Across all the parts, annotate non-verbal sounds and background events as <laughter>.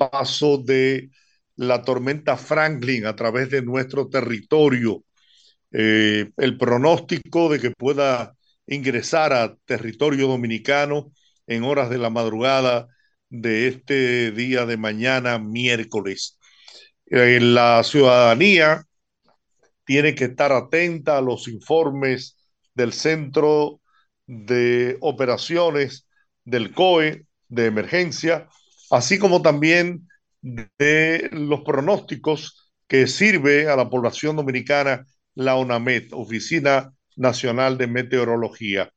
paso de la tormenta Franklin a través de nuestro territorio. Eh, el pronóstico de que pueda ingresar a territorio dominicano en horas de la madrugada de este día de mañana, miércoles. Eh, la ciudadanía tiene que estar atenta a los informes del Centro de Operaciones del COE de emergencia, así como también de los pronósticos que sirve a la población dominicana la ONAMET, Oficina Nacional de Meteorología.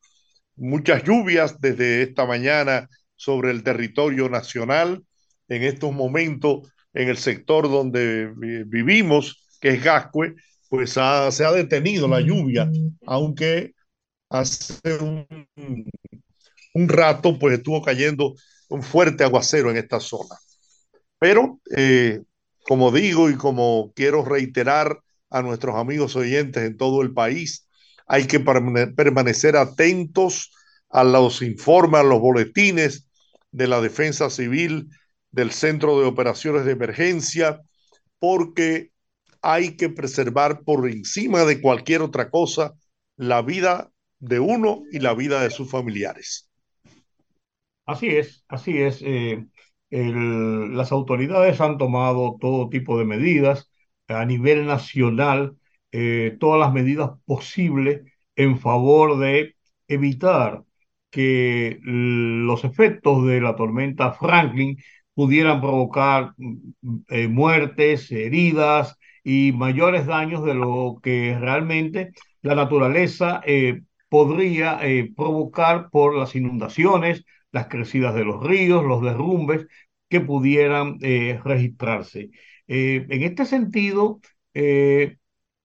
Muchas lluvias desde esta mañana sobre el territorio nacional. En estos momentos, en el sector donde vivimos, que es Gascue, pues se ha detenido la lluvia, aunque hace un, un, rato pues estuvo cayendo un fuerte aguacero en esta zona. Pero, eh, como digo y como quiero reiterar a nuestros amigos oyentes en todo el país, hay que permanecer atentos a los informes, a los boletines de la Defensa Civil, del Centro de Operaciones de Emergencia, porque hay que preservar por encima de cualquier otra cosa la vida de uno y la vida de sus familiares. Así es, así es. Eh, las autoridades han tomado todo tipo de medidas a nivel nacional, eh, todas las medidas posibles en favor de evitar que los efectos de la tormenta Franklin pudieran provocar mm, eh, muertes, heridas y mayores daños de lo que realmente la naturaleza podría provocar por las inundaciones, las crecidas de los ríos, los derrumbes que pudieran registrarse. en este sentido,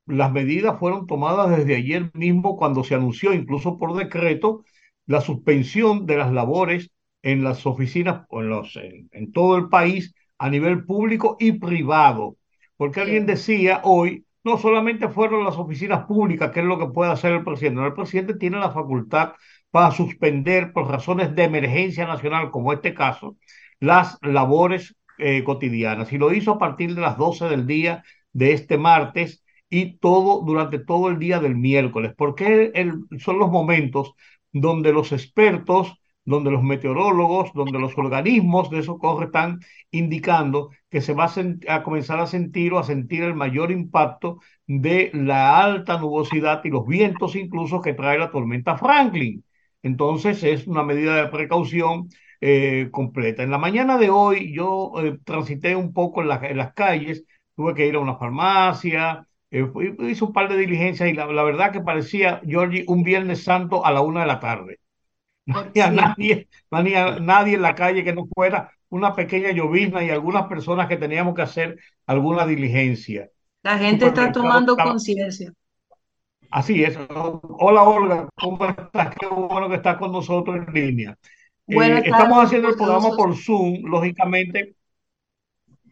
las medidas fueron tomadas desde ayer mismo cuando se anunció, incluso por decreto, la suspensión de las labores en las oficinas en, los, en, todo el país a nivel público y privado. Porque alguien decía hoy, no solamente fueron las oficinas públicas, que es lo que puede hacer el presidente, no, el presidente tiene la facultad para suspender por razones de emergencia nacional, como este caso, las labores eh, cotidianas. Y lo hizo a partir de las 12 del día de este martes y todo durante todo el día del miércoles, porque son los momentos donde los expertos, donde los meteorólogos, donde los organismos de socorro están indicando que se va a, a, comenzar a sentir o a sentir el mayor impacto de la alta nubosidad y los vientos incluso que trae la tormenta Franklin. Entonces es una medida de precaución eh, completa. En la mañana de hoy yo eh, transité un poco en, en, las calles, tuve que ir a una farmacia, eh, hizo un par de diligencias y la, verdad que parecía, Georgie, un Viernes Santo a la una de la tarde. <laughs> No había nadie, nadie en la calle que no fuera una pequeña llovizna y algunas personas que teníamos que hacer alguna diligencia. La gente está tomando conciencia. Así es. Hola Olga, ¿cómo estás? Qué bueno que estás con nosotros en línea. Eh, estamos haciendo el programa por Zoom, lógicamente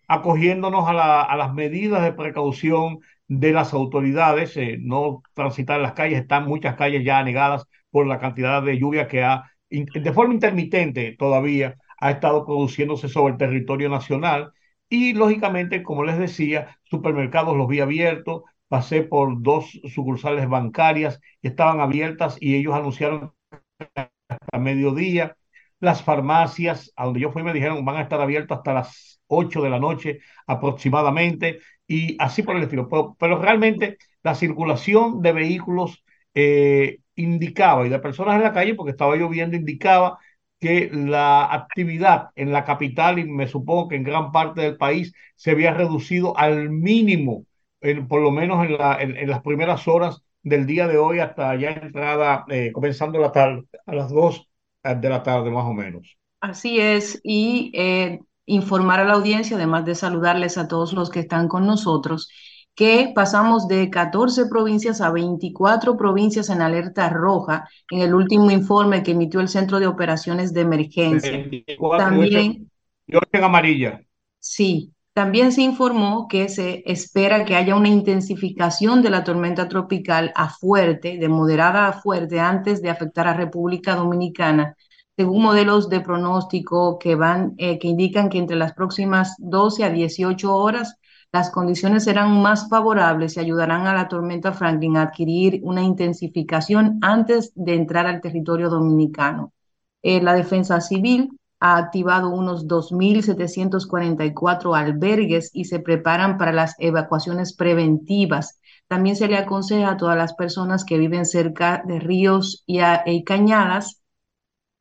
acogiéndonos a, la, a las medidas de precaución de las autoridades, eh, no transitar las calles, están muchas calles ya anegadas por la cantidad de lluvia que ha, de forma intermitente todavía, ha estado produciéndose sobre el territorio nacional. Y lógicamente, como les decía, supermercados los vi abiertos, pasé por dos sucursales bancarias estaban abiertas y ellos anunciaron hasta mediodía. Las farmacias, a donde yo fui, me dijeron van a estar abiertas hasta las 8 de la noche aproximadamente y así por el estilo. Pero, realmente la circulación de vehículos eh, indicaba, y de personas en la calle, porque estaba lloviendo, indicaba que la actividad en la capital y me supongo que en gran parte del país se había reducido al mínimo, en, por lo menos en, la, en, las primeras horas del día de hoy hasta ya entrada, eh, comenzando la tarde, a las 2 de la tarde más o menos. Así es, y eh, informar a la audiencia, además de saludarles a todos los que están con nosotros, que pasamos de 14 provincias a 24 provincias en alerta roja en el último informe que emitió el Centro de Operaciones de Emergencia. también, yo en amarilla. Sí, también se informó que se espera que haya una intensificación de la tormenta tropical a fuerte, de moderada a fuerte, antes de afectar a República Dominicana según modelos de pronóstico que van, eh, que indican que entre las próximas 12 a 18 horas las condiciones serán más favorables y ayudarán a la tormenta Franklin a adquirir una intensificación antes de entrar al territorio dominicano. Eh, la defensa civil ha activado unos 2.744 albergues y se preparan para las evacuaciones preventivas. También se le aconseja a todas las personas que viven cerca de ríos y, y cañadas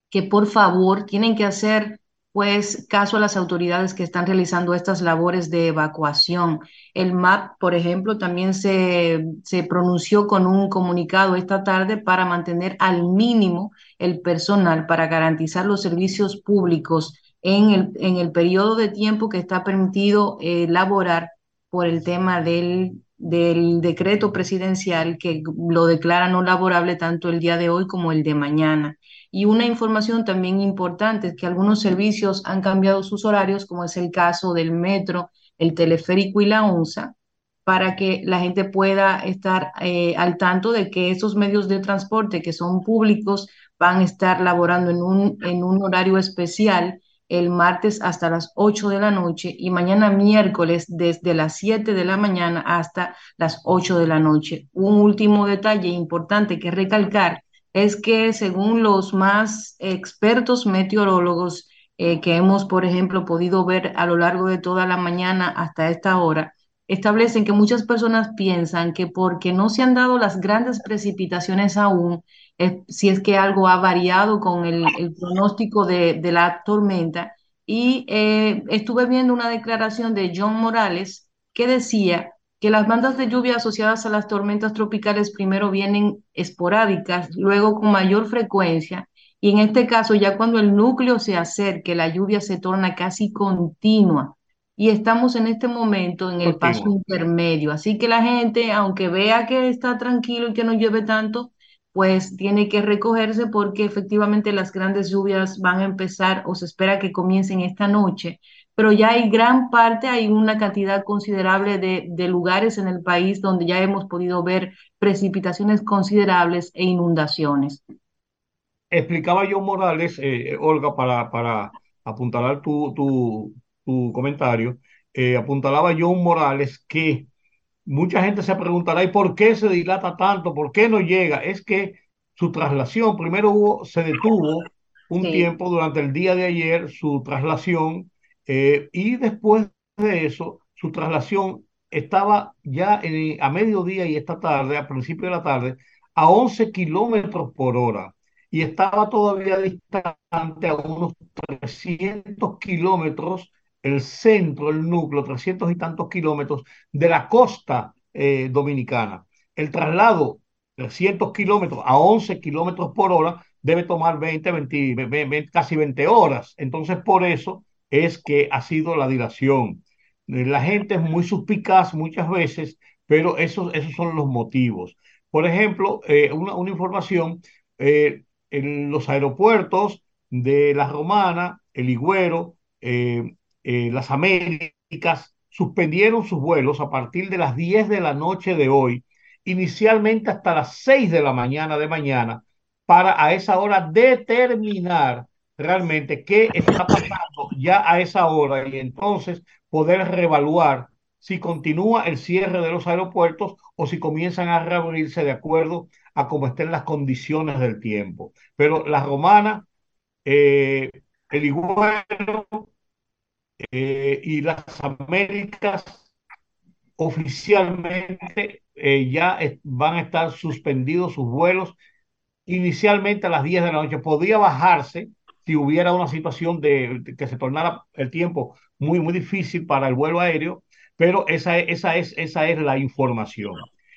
que por favor tienen que hacer pues caso a las autoridades que están realizando estas labores de evacuación. El MAP, por ejemplo, también se, pronunció con un comunicado esta tarde para mantener al mínimo el personal para garantizar los servicios públicos en el, en el periodo de tiempo que está permitido elaborar por el tema del, del decreto presidencial que lo declara no laborable tanto el día de hoy como el de mañana. Y una información también importante es que algunos servicios han cambiado sus horarios, como es el caso del metro, el teleférico y la onza, para que la gente pueda estar eh, al tanto de que esos medios de transporte que son públicos van a estar laborando en un, en un horario especial el martes hasta las 8 de la noche y mañana miércoles desde las 7 de la mañana hasta las 8 de la noche. Un último detalle importante que recalcar es que según los más expertos meteorólogos eh, que hemos, por ejemplo, podido ver a lo largo de toda la mañana hasta esta hora, establecen que muchas personas piensan que porque no se han dado las grandes precipitaciones aún, si es que algo ha variado con el, pronóstico de, la tormenta. Y eh, estuve viendo una declaración de John Morales que decía que las bandas de lluvia asociadas a las tormentas tropicales primero vienen esporádicas, luego con mayor frecuencia, y en este caso ya cuando el núcleo se acerque, la lluvia se torna casi continua. Y estamos en este momento en el paso intermedio. Así que la gente, aunque vea que está tranquilo y que no llueve tanto, pues tiene que recogerse porque efectivamente las grandes lluvias van a empezar o se espera que comiencen esta noche pero ya hay gran parte, hay una cantidad considerable de, de, lugares en el país donde ya hemos podido ver precipitaciones considerables e inundaciones. Explicaba yo Morales, eh, Olga, para, para apuntalar tu, tu, tu comentario, eh, apuntalaba yo Morales que mucha gente se preguntará, ¿y por qué se dilata tanto? ¿Por qué no llega? Es que su traslación, primero hubo, se detuvo un tiempo durante el día de ayer, su traslación eh, y después de eso, su traslación estaba ya a mediodía y esta tarde, a principio de la tarde, a 11 kilómetros por hora y estaba todavía distante a unos 300 kilómetros el centro, el núcleo, 300 y tantos kilómetros de la costa eh, dominicana. El traslado, 300 kilómetros a 11 kilómetros por hora, debe tomar 20, 20, casi 20 horas. Entonces, por eso es que ha sido la dilación. La gente es muy suspicaz muchas veces, pero esos, esos son los motivos. Por ejemplo, eh, una, información, eh, en los aeropuertos de La Romana, El Higüero, eh, las Américas, suspendieron sus vuelos a partir de las 10 de la noche de hoy, inicialmente hasta las 6 de la mañana de mañana, para a esa hora determinar realmente qué está pasando ya a esa hora y entonces poder reevaluar si continúa el cierre de los aeropuertos o si comienzan a reabrirse de acuerdo a cómo estén las condiciones del tiempo. Pero la romana, eh, el iguero eh, y las Américas oficialmente eh, ya van a estar suspendidos sus vuelos inicialmente a las 10 de la noche. Podría bajarse si hubiera una situación de, que se tornara el tiempo muy, muy difícil para el vuelo aéreo, pero esa, esa, es, esa es la información.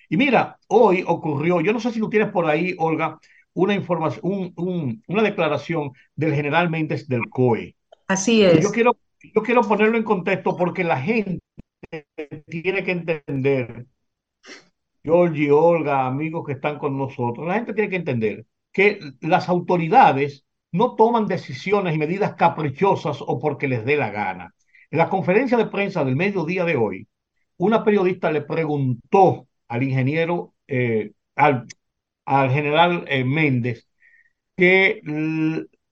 Y mira, hoy ocurrió, yo no sé si tú tienes por ahí, Olga, una información, un, un, una declaración del general Méndez del COE. Así es. Yo quiero, yo quiero ponerlo en contexto porque la gente tiene que entender, Georgie, Olga, amigos que están con nosotros, la gente tiene que entender que las autoridades no toman decisiones y medidas caprichosas o porque les dé la gana. En la conferencia de prensa del mediodía de hoy, una periodista le preguntó al ingeniero, eh, al, al, general eh, Méndez, que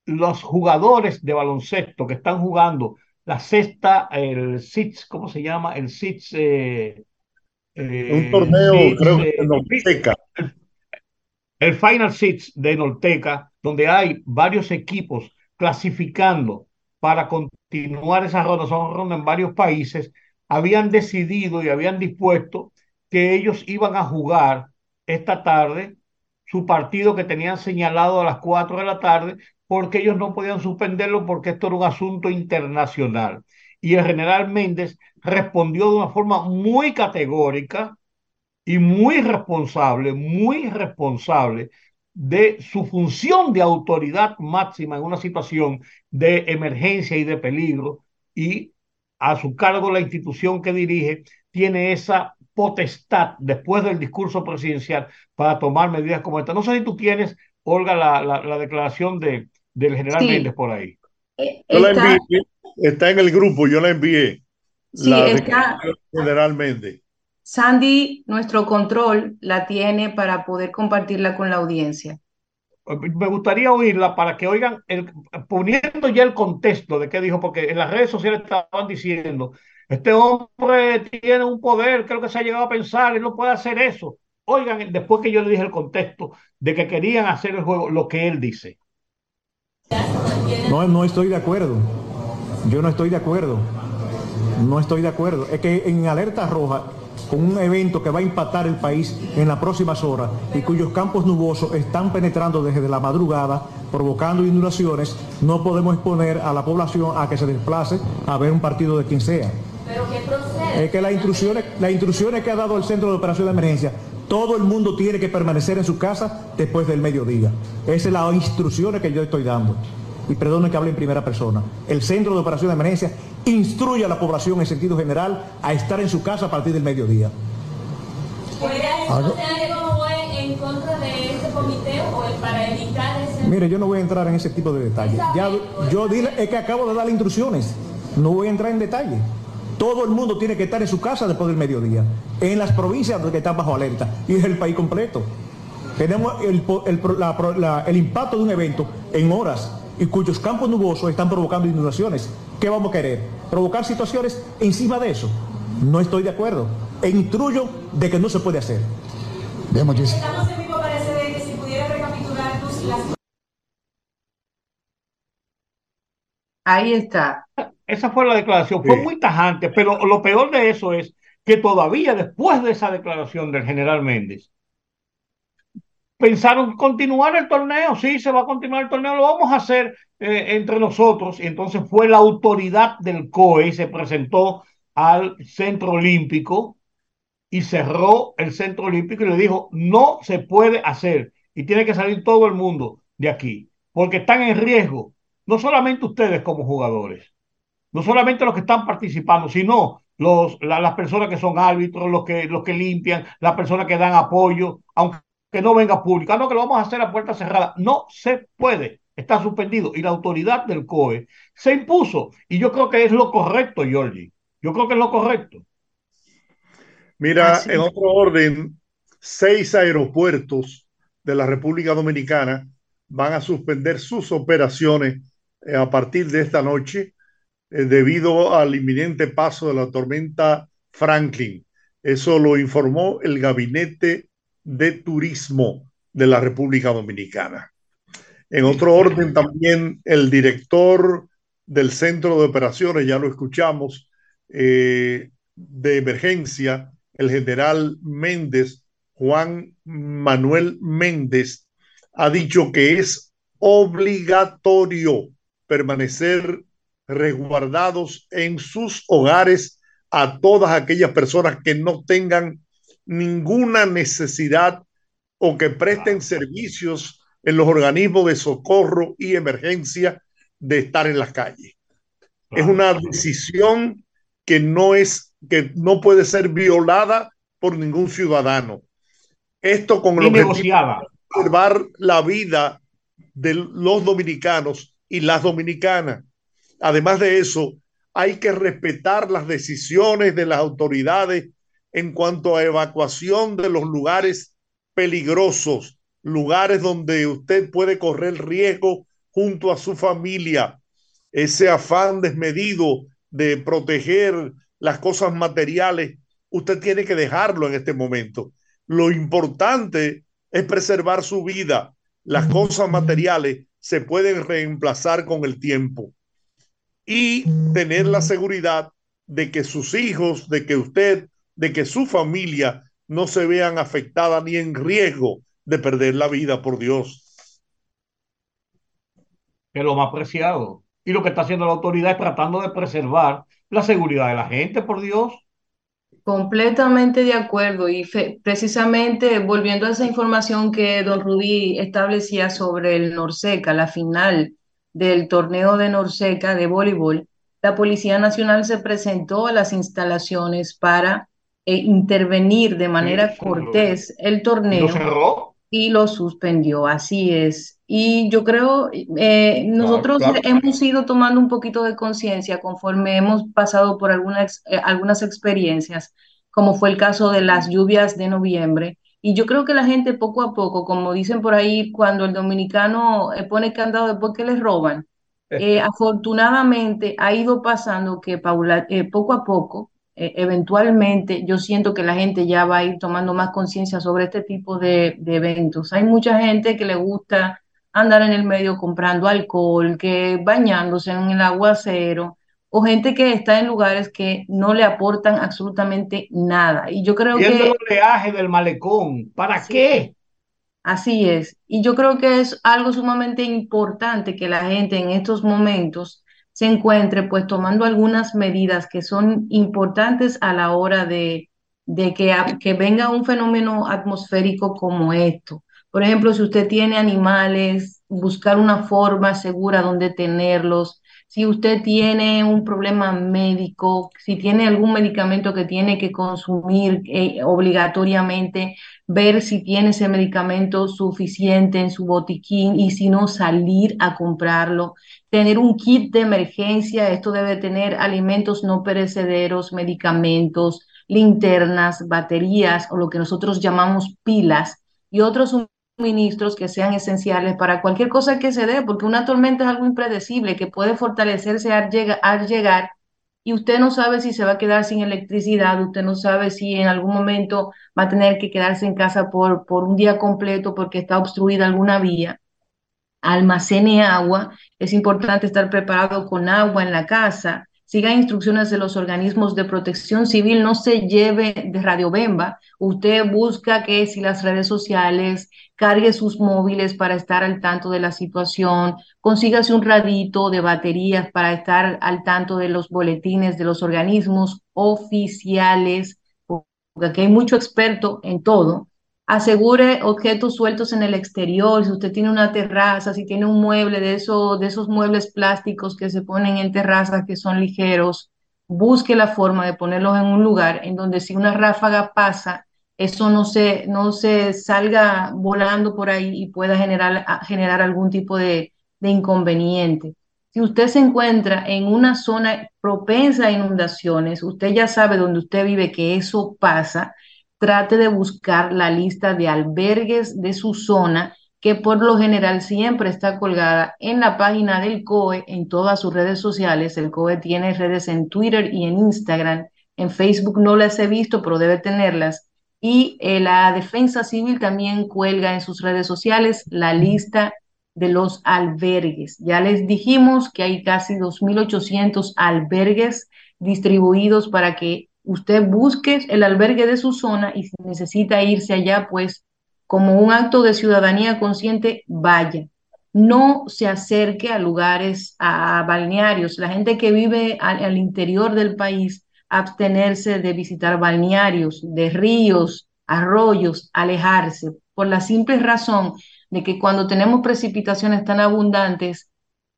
los jugadores de baloncesto que están jugando la sexta, el SITS, ¿cómo se llama? El SITS. Eh, eh, un torneo, creo que en Norteca. El, el Final SITS de Norteca, donde hay varios equipos clasificando para continuar esa ronda, son rondas en varios países, habían decidido y habían dispuesto que ellos iban a jugar esta tarde su partido que tenían señalado a las 4 de la tarde porque ellos no podían suspenderlo porque esto era un asunto internacional. Y el general Méndez respondió de una forma muy categórica y muy responsable, muy responsable de su función de autoridad máxima en una situación de emergencia y de peligro y a su cargo la institución que dirige tiene esa potestad después del discurso presidencial para tomar medidas como esta. No sé si tú tienes, Olga, la, la declaración de, del general Méndez por ahí. Eh, yo está, la envié, está en el grupo, yo la envié. Sí, la está. General Méndez. Sandy, nuestro control la tiene para poder compartirla con la audiencia. Me gustaría oírla para que oigan, el, poniendo ya el contexto de qué dijo, porque en las redes sociales estaban diciendo, este hombre tiene un poder, creo que se ha llegado a pensar, él no puede hacer eso. Oigan, después que yo le dije el contexto de que querían hacer el juego, lo que él dice. No, no estoy de acuerdo. Yo no estoy de acuerdo. No estoy de acuerdo. Es que en alerta roja, con un evento que va a impactar el país en las próximas horas y cuyos campos nubosos están penetrando desde la madrugada, provocando inundaciones, no podemos exponer a la población a que se desplace a ver un partido de quien sea. ¿Pero qué procede? Es que las instrucciones, las instrucciones que ha dado el Centro de Operación de Emergencia todo el mundo tiene que permanecer en su casa después del mediodía. Esa es la instrucción que yo estoy dando. Y perdonen que hable en primera persona. El Centro de Operación de Emergencia instruye a la población en sentido general a estar en su casa a partir del mediodía. ese... Mire, yo no voy a entrar en ese tipo de detalles. Ya, yo dile, es que acabo de dar instrucciones. No voy a entrar en detalle. Todo el mundo tiene que estar en su casa después del mediodía, en las provincias que están bajo alerta, y es el país completo. Tenemos el, el, impacto de un evento en horas y cuyos campos nubosos están provocando inundaciones. ¿Qué vamos a querer? ¿Provocar situaciones encima de eso? No estoy de acuerdo. E instruyo de que no se puede hacer. Estamos en vivo, parece de que si pudiera recapitular tus, Ahí está. Esa fue la declaración. Fue muy tajante, pero lo peor de eso es que todavía después de esa declaración del general Méndez, pensaron continuar el torneo. Sí, se va a continuar el torneo, lo vamos a hacer eh, entre nosotros. Y entonces fue la autoridad del COE y se presentó al Centro Olímpico y cerró el Centro Olímpico y le dijo, no se puede hacer y tiene que salir todo el mundo de aquí, porque están en riesgo no solamente ustedes como jugadores, no solamente los que están participando, sino los, las personas que son árbitros, los que, los que limpian, las personas que dan apoyo, aunque no venga público, ah, no que lo vamos a hacer a puerta cerrada. No se puede, está suspendido. Y la autoridad del COE se impuso. Y yo creo que es lo correcto, Georgie. Yo creo que es lo correcto. Mira, en otro orden, seis aeropuertos de la República Dominicana van a suspender sus operaciones eh, a partir de esta noche eh, debido al inminente paso de la tormenta Franklin. Eso lo informó el Gabinete de Turismo de la República Dominicana. En otro orden, también el director del Centro de Operaciones, ya lo escuchamos, eh, de emergencia, el general Méndez, Juan Manuel Méndez, ha dicho que es obligatorio permanecer resguardados en sus hogares a todas aquellas personas que no tengan ninguna necesidad o que presten servicios en los organismos de socorro y emergencia de estar en las calles. Es una decisión que no es que no puede ser violada por ningún ciudadano. Esto con lo que preservar la vida de los dominicanos y las dominicanas. Además de eso, hay que respetar las decisiones de las autoridades en cuanto a evacuación de los lugares peligrosos, lugares donde usted puede correr riesgo junto a su familia. Ese afán desmedido de proteger las cosas materiales, usted tiene que dejarlo en este momento. Lo importante es preservar su vida. Las cosas materiales se pueden reemplazar con el tiempo y tener la seguridad de que sus hijos, de que usted, de que su familia no se vean afectadas ni en riesgo de perder la vida por Dios. Que es lo más preciado. Y lo que está haciendo la autoridad es tratando de preservar la seguridad de la gente, por Dios. Completamente de acuerdo. Y precisamente volviendo a esa información que don Rudy establecía sobre el Norseca, la final del torneo de Norseca de voleibol, la Policía Nacional se presentó a las instalaciones para eh, intervenir de manera cortés el torneo y lo suspendió, así es. Y yo creo, eh, nosotros hemos ido tomando un poquito de conciencia conforme hemos pasado por algunas, eh, algunas experiencias, como fue el caso de las lluvias de noviembre. Y yo creo que la gente poco a poco, como dicen por ahí, cuando el dominicano eh, pone candado después que le roban, afortunadamente ha ido pasando que Paula, poco a poco eh, eventualmente yo siento que la gente ya va a ir tomando más conciencia sobre este tipo de, eventos. Hay mucha gente que le gusta andar en el medio comprando alcohol, que bañándose en el aguacero, o gente que está en lugares que no le aportan absolutamente nada. Y yo creo que... el oleaje del malecón, ¿para qué? Así es. Y yo creo que es algo sumamente importante que la gente en estos momentos se encuentre pues tomando algunas medidas que son importantes a la hora de, de que, que venga un fenómeno atmosférico como esto. Por ejemplo, si usted tiene animales, buscar una forma segura donde tenerlos. Si usted tiene un problema médico, si tiene algún medicamento que tiene que consumir eh, obligatoriamente, ver si tiene ese medicamento suficiente en su botiquín y si no, salir a comprarlo tener un kit de emergencia, esto debe tener alimentos no perecederos, medicamentos, linternas, baterías o lo que nosotros llamamos pilas y otros suministros que sean esenciales para cualquier cosa que se dé, porque una tormenta es algo impredecible que puede fortalecerse al, al llegar y usted no sabe si se va a quedar sin electricidad, usted no sabe si en algún momento va a tener que quedarse en casa por, por un día completo porque está obstruida alguna vía almacene agua, es importante estar preparado con agua en la casa, siga instrucciones de los organismos de protección civil, no se lleve de radiobemba, usted busca que si las redes sociales, cargue sus móviles para estar al tanto de la situación, consígase un radito de baterías para estar al tanto de los boletines de los organismos oficiales, porque aquí hay mucho experto en todo, asegure objetos sueltos en el exterior, si usted tiene una terraza, si tiene un mueble de, eso, de esos muebles plásticos que se ponen en terrazas que son ligeros, busque la forma de ponerlos en un lugar en donde si una ráfaga pasa, eso no se, no se salga volando por ahí y pueda generar, generar algún tipo de, de inconveniente. Si usted se encuentra en una zona propensa a inundaciones, usted ya sabe dónde usted vive que eso pasa, trate de buscar la lista de albergues de su zona, que por lo general siempre está colgada en la página del COE, en todas sus redes sociales. El COE tiene redes en Twitter y en Instagram. En Facebook no las he visto, pero debe tenerlas. Y eh, la Defensa Civil también cuelga en sus redes sociales la lista de los albergues. Ya les dijimos que hay casi 2.800 albergues distribuidos para que usted busque el albergue de su zona y si necesita irse allá, pues como un acto de ciudadanía consciente, vaya. No se acerque a lugares, a balnearios. La gente que vive al, interior del país, abstenerse de visitar balnearios, de ríos, arroyos, alejarse, por la simple razón de que cuando tenemos precipitaciones tan abundantes,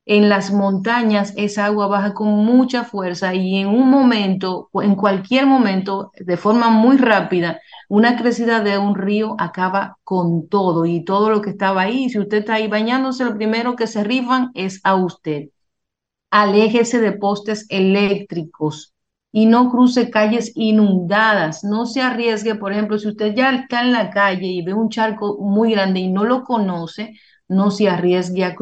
en las montañas esa agua baja con mucha fuerza y en un momento, en cualquier momento, de forma muy rápida, una crecida de un río acaba con todo y todo lo que estaba ahí. Si usted está ahí bañándose, lo primero que se rifan es a usted. Aléjese de postes eléctricos y no cruce calles inundadas. No se arriesgue, por ejemplo, si usted ya está en la calle y ve un charco muy grande y no lo conoce, no se arriesgue a,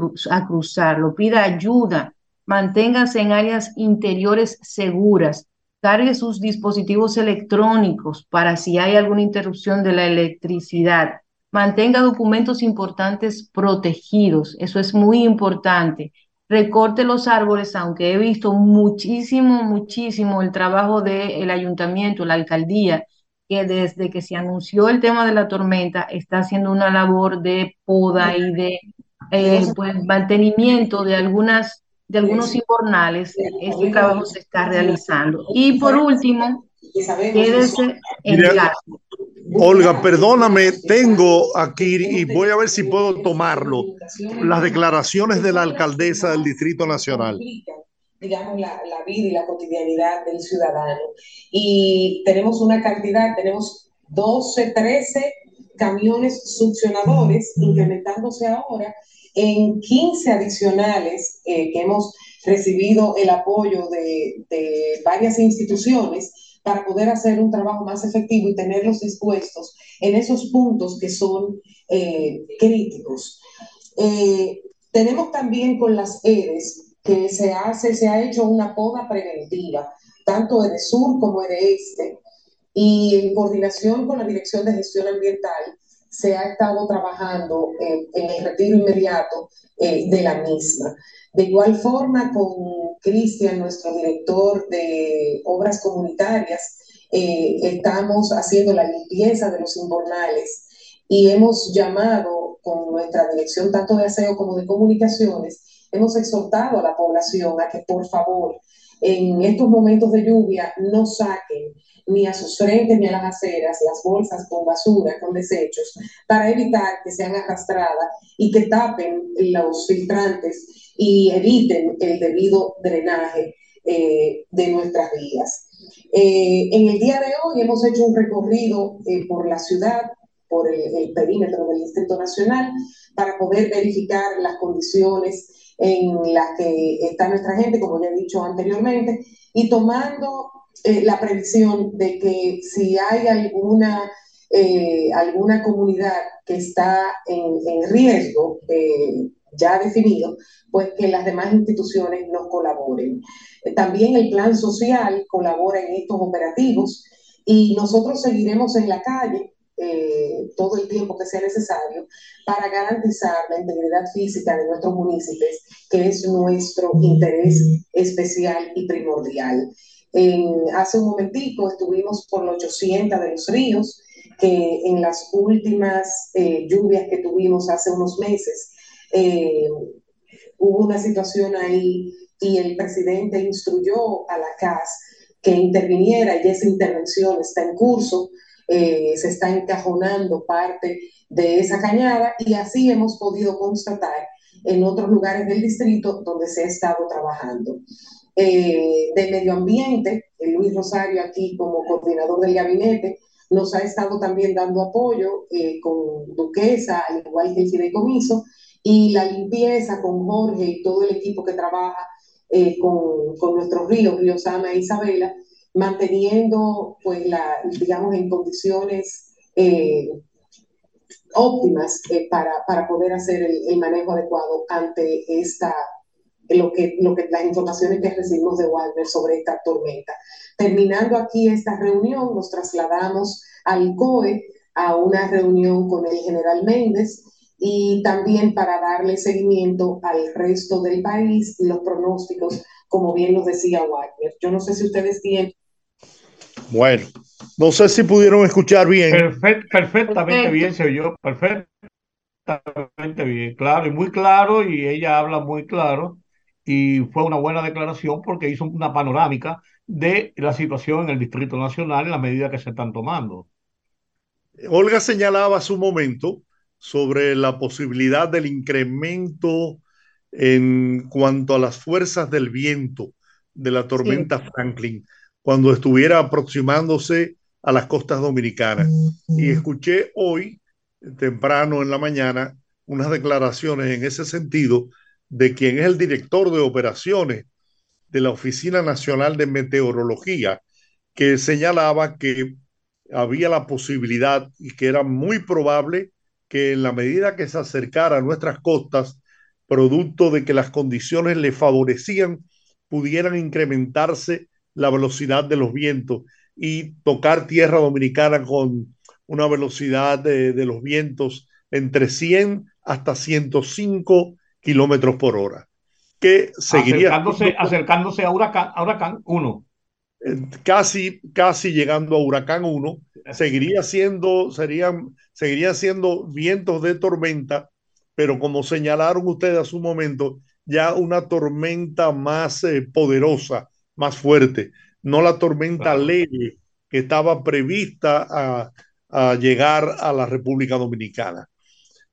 cruzarlo, pida ayuda, manténgase en áreas interiores seguras, cargue sus dispositivos electrónicos para si hay alguna interrupción de la electricidad, mantenga documentos importantes protegidos, eso es muy importante. Recorte los árboles, aunque he visto muchísimo, muchísimo el trabajo del ayuntamiento, la alcaldía, que desde que se anunció el tema de la tormenta está haciendo una labor de poda y de eh, pues, mantenimiento de algunas de algunos invernales, este trabajo se está realizando. Y por último, quédese en casa. Olga, perdóname, tengo aquí y voy a ver si puedo tomarlo. Las declaraciones de la alcaldesa del Distrito Nacional digamos, la, la, vida y la cotidianidad del ciudadano. Y tenemos una cantidad, tenemos 12, 13 camiones succionadores, incrementándose ahora en 15 adicionales eh, que hemos recibido el apoyo de, de, varias instituciones para poder hacer un trabajo más efectivo y tenerlos dispuestos en esos puntos que son eh, críticos. Eh, tenemos también con las ERES que se hace, se ha hecho una poda preventiva, tanto de sur como de este, y en coordinación con la Dirección de Gestión Ambiental se ha estado trabajando en, en el retiro inmediato eh, de la misma. De igual forma, con Cristian, nuestro director de obras comunitarias, eh, estamos haciendo la limpieza de los invernales y hemos llamado con nuestra dirección tanto de aseo como de comunicaciones hemos exhortado a la población a que por favor en estos momentos de lluvia no saquen ni a sus frentes ni a las aceras las bolsas con basura, con desechos, para evitar que sean arrastradas y que tapen los filtrantes y eviten el debido drenaje eh, de nuestras vías. Eh, en el día de hoy hemos hecho un recorrido eh, por la ciudad, por el, el perímetro del Distrito Nacional, para poder verificar las condiciones en las que está nuestra gente, como ya he dicho anteriormente, y tomando eh, la previsión de que si hay alguna, eh, alguna comunidad que está en, en riesgo eh, ya definido, pues que las demás instituciones nos colaboren. También el plan social colabora en estos operativos y nosotros seguiremos en la calle eh, todo el tiempo que sea necesario para garantizar la integridad física de nuestros municipios, que es nuestro interés especial y primordial. hace un momentico estuvimos por los 800 de los ríos, que en las últimas eh, lluvias que tuvimos hace unos meses, eh, hubo una situación ahí y el presidente instruyó a la CAS que interviniera y esa intervención está en curso eh, se está encajonando parte de esa cañada y así hemos podido constatar en otros lugares del distrito donde se ha estado trabajando. Eh, de medio ambiente, Luis Rosario aquí como coordinador del gabinete, nos ha estado también dando apoyo eh, con Duquesa, al igual que el fideicomiso, y la limpieza con Jorge y todo el equipo que trabaja con, con, nuestros ríos, Río Sama e Isabela, manteniendo, pues, la, digamos, en condiciones eh, óptimas eh, para, para, poder hacer el, el, manejo adecuado ante esta, lo que, lo que, las informaciones que recibimos de Walmer sobre esta tormenta. Terminando aquí esta reunión, nos trasladamos al COE a una reunión con el general Méndez y también para darle seguimiento al resto del país y los pronósticos, como bien nos decía Wagner. Yo no sé si ustedes tienen bueno, no sé si pudieron escuchar bien. Perfect, perfectamente bien se oyó, perfectamente bien, claro, y muy claro, y ella habla muy claro, y fue una buena declaración porque hizo una panorámica de la situación en el Distrito Nacional y las medidas que se están tomando. Olga señalaba hace un momento sobre la posibilidad del incremento en cuanto a las fuerzas del viento de la tormenta sí. Franklin cuando estuviera aproximándose a las costas dominicanas. Y escuché hoy, temprano en la mañana, unas declaraciones en ese sentido de quien es el director de operaciones de la Oficina Nacional de Meteorología, que señalaba que había la posibilidad y que era muy probable que en la medida que se acercara a nuestras costas, producto de que las condiciones le favorecían, pudieran incrementarse la velocidad de los vientos y tocar tierra dominicana con una velocidad de, de los vientos entre 100 hasta 105 kilómetros por hora. Que seguiría acercándose, acercándose a Huracán, a Huracán 1. Eh, casi, casi llegando a Huracán 1, seguiría siendo, serían, seguiría siendo vientos de tormenta, pero como señalaron ustedes hace un momento, ya una tormenta más eh, poderosa, más fuerte, no la tormenta leve que estaba prevista a, a, llegar a la República Dominicana.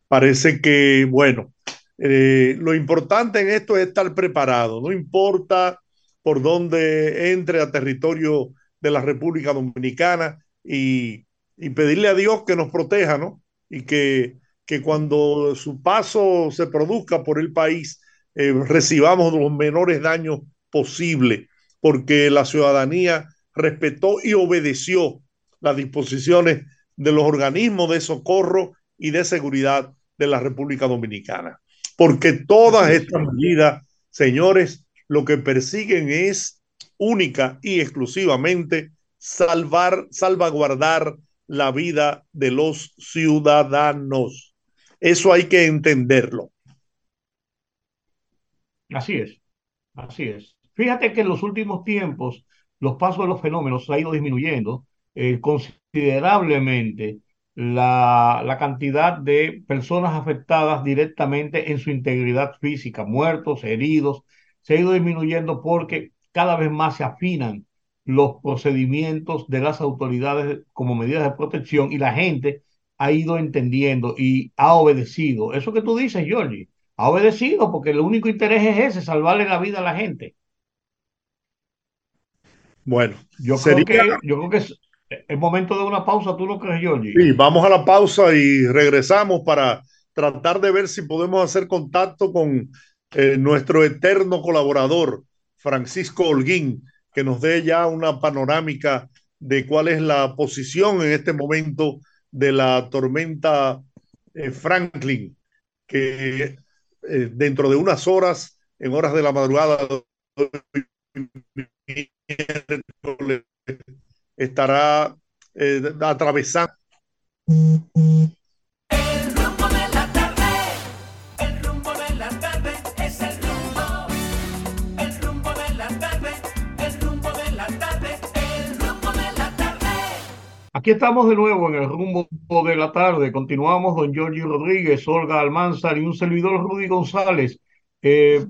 Parece que, bueno, eh, lo importante en esto es estar preparado, no importa por dónde entre a territorio de la República Dominicana y, y pedirle a Dios que nos proteja, ¿no? Y que, que cuando su paso se produzca por el país, eh, recibamos los menores daños posibles, porque la ciudadanía respetó y obedeció las disposiciones de los organismos de socorro y de seguridad de la República Dominicana. Porque todas estas medidas, señores, lo que persiguen es única y exclusivamente salvar, salvaguardar la vida de los ciudadanos. Eso hay que entenderlo. Así es, así es. Fíjate que en los últimos tiempos los pasos de los fenómenos ha ido disminuyendo eh, considerablemente la, la, cantidad de personas afectadas directamente en su integridad física, muertos, heridos, se ha ido disminuyendo porque cada vez más se afinan los procedimientos de las autoridades como medidas de protección y la gente ha ido entendiendo y ha obedecido. Eso que tú dices, Georgie, ha obedecido porque el único interés es ese, salvarle la vida a la gente. Bueno, yo, sería... creo, que, yo creo que es el momento de una pausa, ¿tú lo crees, Georgie? Sí, vamos a la pausa y regresamos para tratar de ver si podemos hacer contacto con eh, nuestro eterno colaborador, Francisco Holguín, que nos dé ya una panorámica de cuál es la posición en este momento de la tormenta eh, Franklin, que eh, dentro de unas horas, en horas de la madrugada, estará eh, atravesando. El rumbo de la tarde, el rumbo de la tarde es el rumbo. El rumbo de la tarde, el rumbo de la tarde, el rumbo de la tarde. Aquí estamos de nuevo en el rumbo de la tarde. Continuamos don Giorgio Rodríguez, Olga Almanzar y un servidor Rudy González, eh,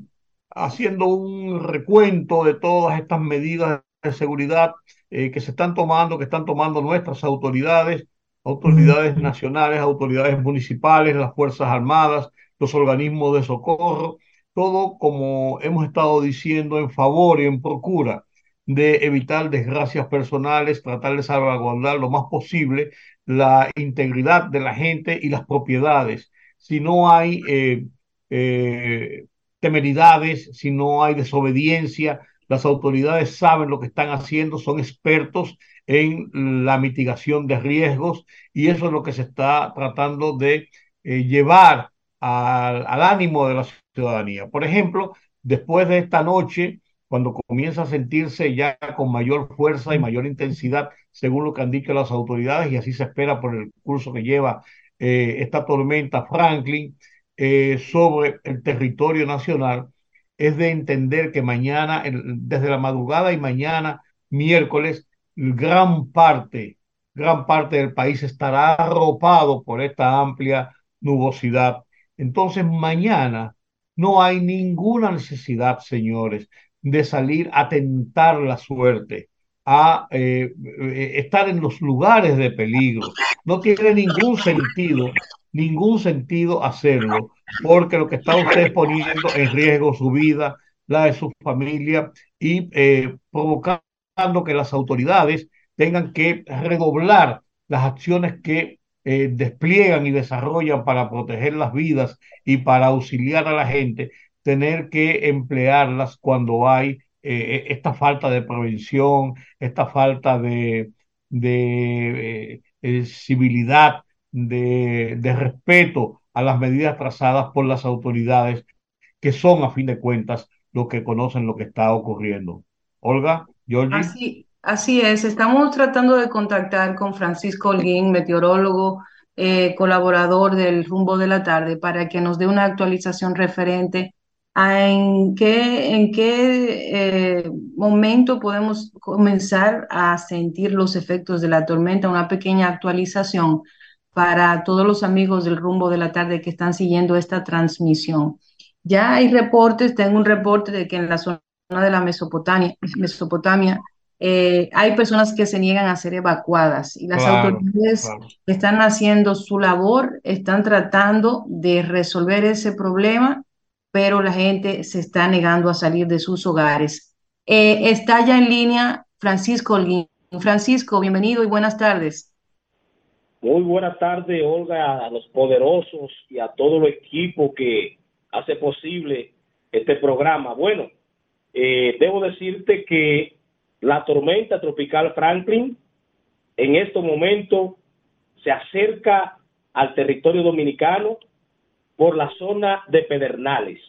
haciendo un recuento de todas estas medidas de seguridad eh, que se están tomando, que están tomando nuestras autoridades, autoridades nacionales, autoridades municipales, las Fuerzas Armadas, los organismos de socorro, todo como hemos estado diciendo en favor y en procura de evitar desgracias personales, tratar de salvaguardar lo más posible la integridad de la gente y las propiedades. Si no hay eh, eh, temeridades, si no hay desobediencia, las autoridades saben lo que están haciendo, son expertos en la mitigación de riesgos y eso es lo que se está tratando de eh, llevar al, ánimo de la ciudadanía. Por ejemplo, después de esta noche, cuando comienza a sentirse ya con mayor fuerza y mayor intensidad, según lo que han dicho las autoridades, y así se espera por el curso que lleva eh, esta tormenta Franklin eh, sobre el territorio nacional, es de entender que mañana, desde la madrugada y mañana, miércoles, gran parte, gran parte del país estará arropado por esta amplia nubosidad. Entonces, mañana no hay ninguna necesidad, señores, de salir a tentar la suerte, a eh, estar en los lugares de peligro. No tiene ningún sentido, ningún sentido hacerlo porque lo que está usted poniendo en riesgo su vida, la de su familia y eh, provocando que las autoridades tengan que redoblar las acciones que eh, despliegan y desarrollan para proteger las vidas y para auxiliar a la gente, tener que emplearlas cuando hay eh, esta falta de prevención, esta falta de, de civilidad de, de respeto a las medidas trazadas por las autoridades, que son a fin de cuentas los que conocen lo que está ocurriendo. Olga, Georgie. Así, así es, estamos tratando de contactar con Francisco Holguín, meteorólogo, eh, colaborador del Rumbo de la Tarde, para que nos dé una actualización referente a en qué, en qué eh, momento podemos comenzar a sentir los efectos de la tormenta, una pequeña actualización para todos los amigos del Rumbo de la Tarde que están siguiendo esta transmisión. Ya hay reportes, tengo un reporte de que en la zona de la Mesopotamia, Mesopotamia eh, hay personas que se niegan a ser evacuadas y las Claro, autoridades claro. están haciendo su labor, están tratando de resolver ese problema, pero la gente se está negando a salir de sus hogares. Eh, está ya en línea Francisco. Francisco, bienvenido y buenas tardes. Muy buena tarde, Olga, a los poderosos y a todo el equipo que hace posible este programa. Bueno, eh, debo decirte que la tormenta tropical Franklin en este momento se acerca al territorio dominicano por la zona de Pedernales.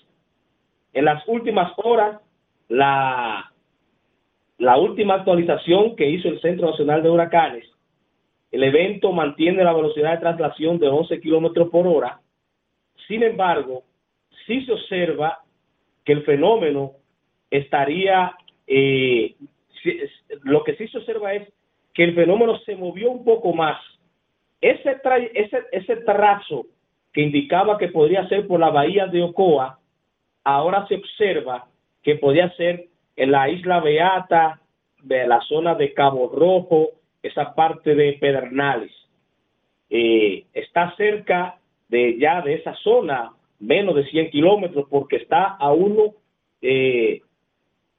En las últimas horas, la última actualización que hizo el Centro Nacional de Huracanes el evento mantiene la velocidad de traslación de 11 kilómetros por hora. Sin embargo, sí se observa que el fenómeno estaría, eh, lo que sí se observa es que el fenómeno se movió un poco más. Ese, tra- ese, ese trazo que indicaba que podría ser por la bahía de Ocoa, ahora se observa que podría ser en la isla Beata, de la zona de Cabo Rojo, esa parte de Pedernales. Eh, está cerca de ya de esa zona, menos de 100 kilómetros, porque está a uno eh,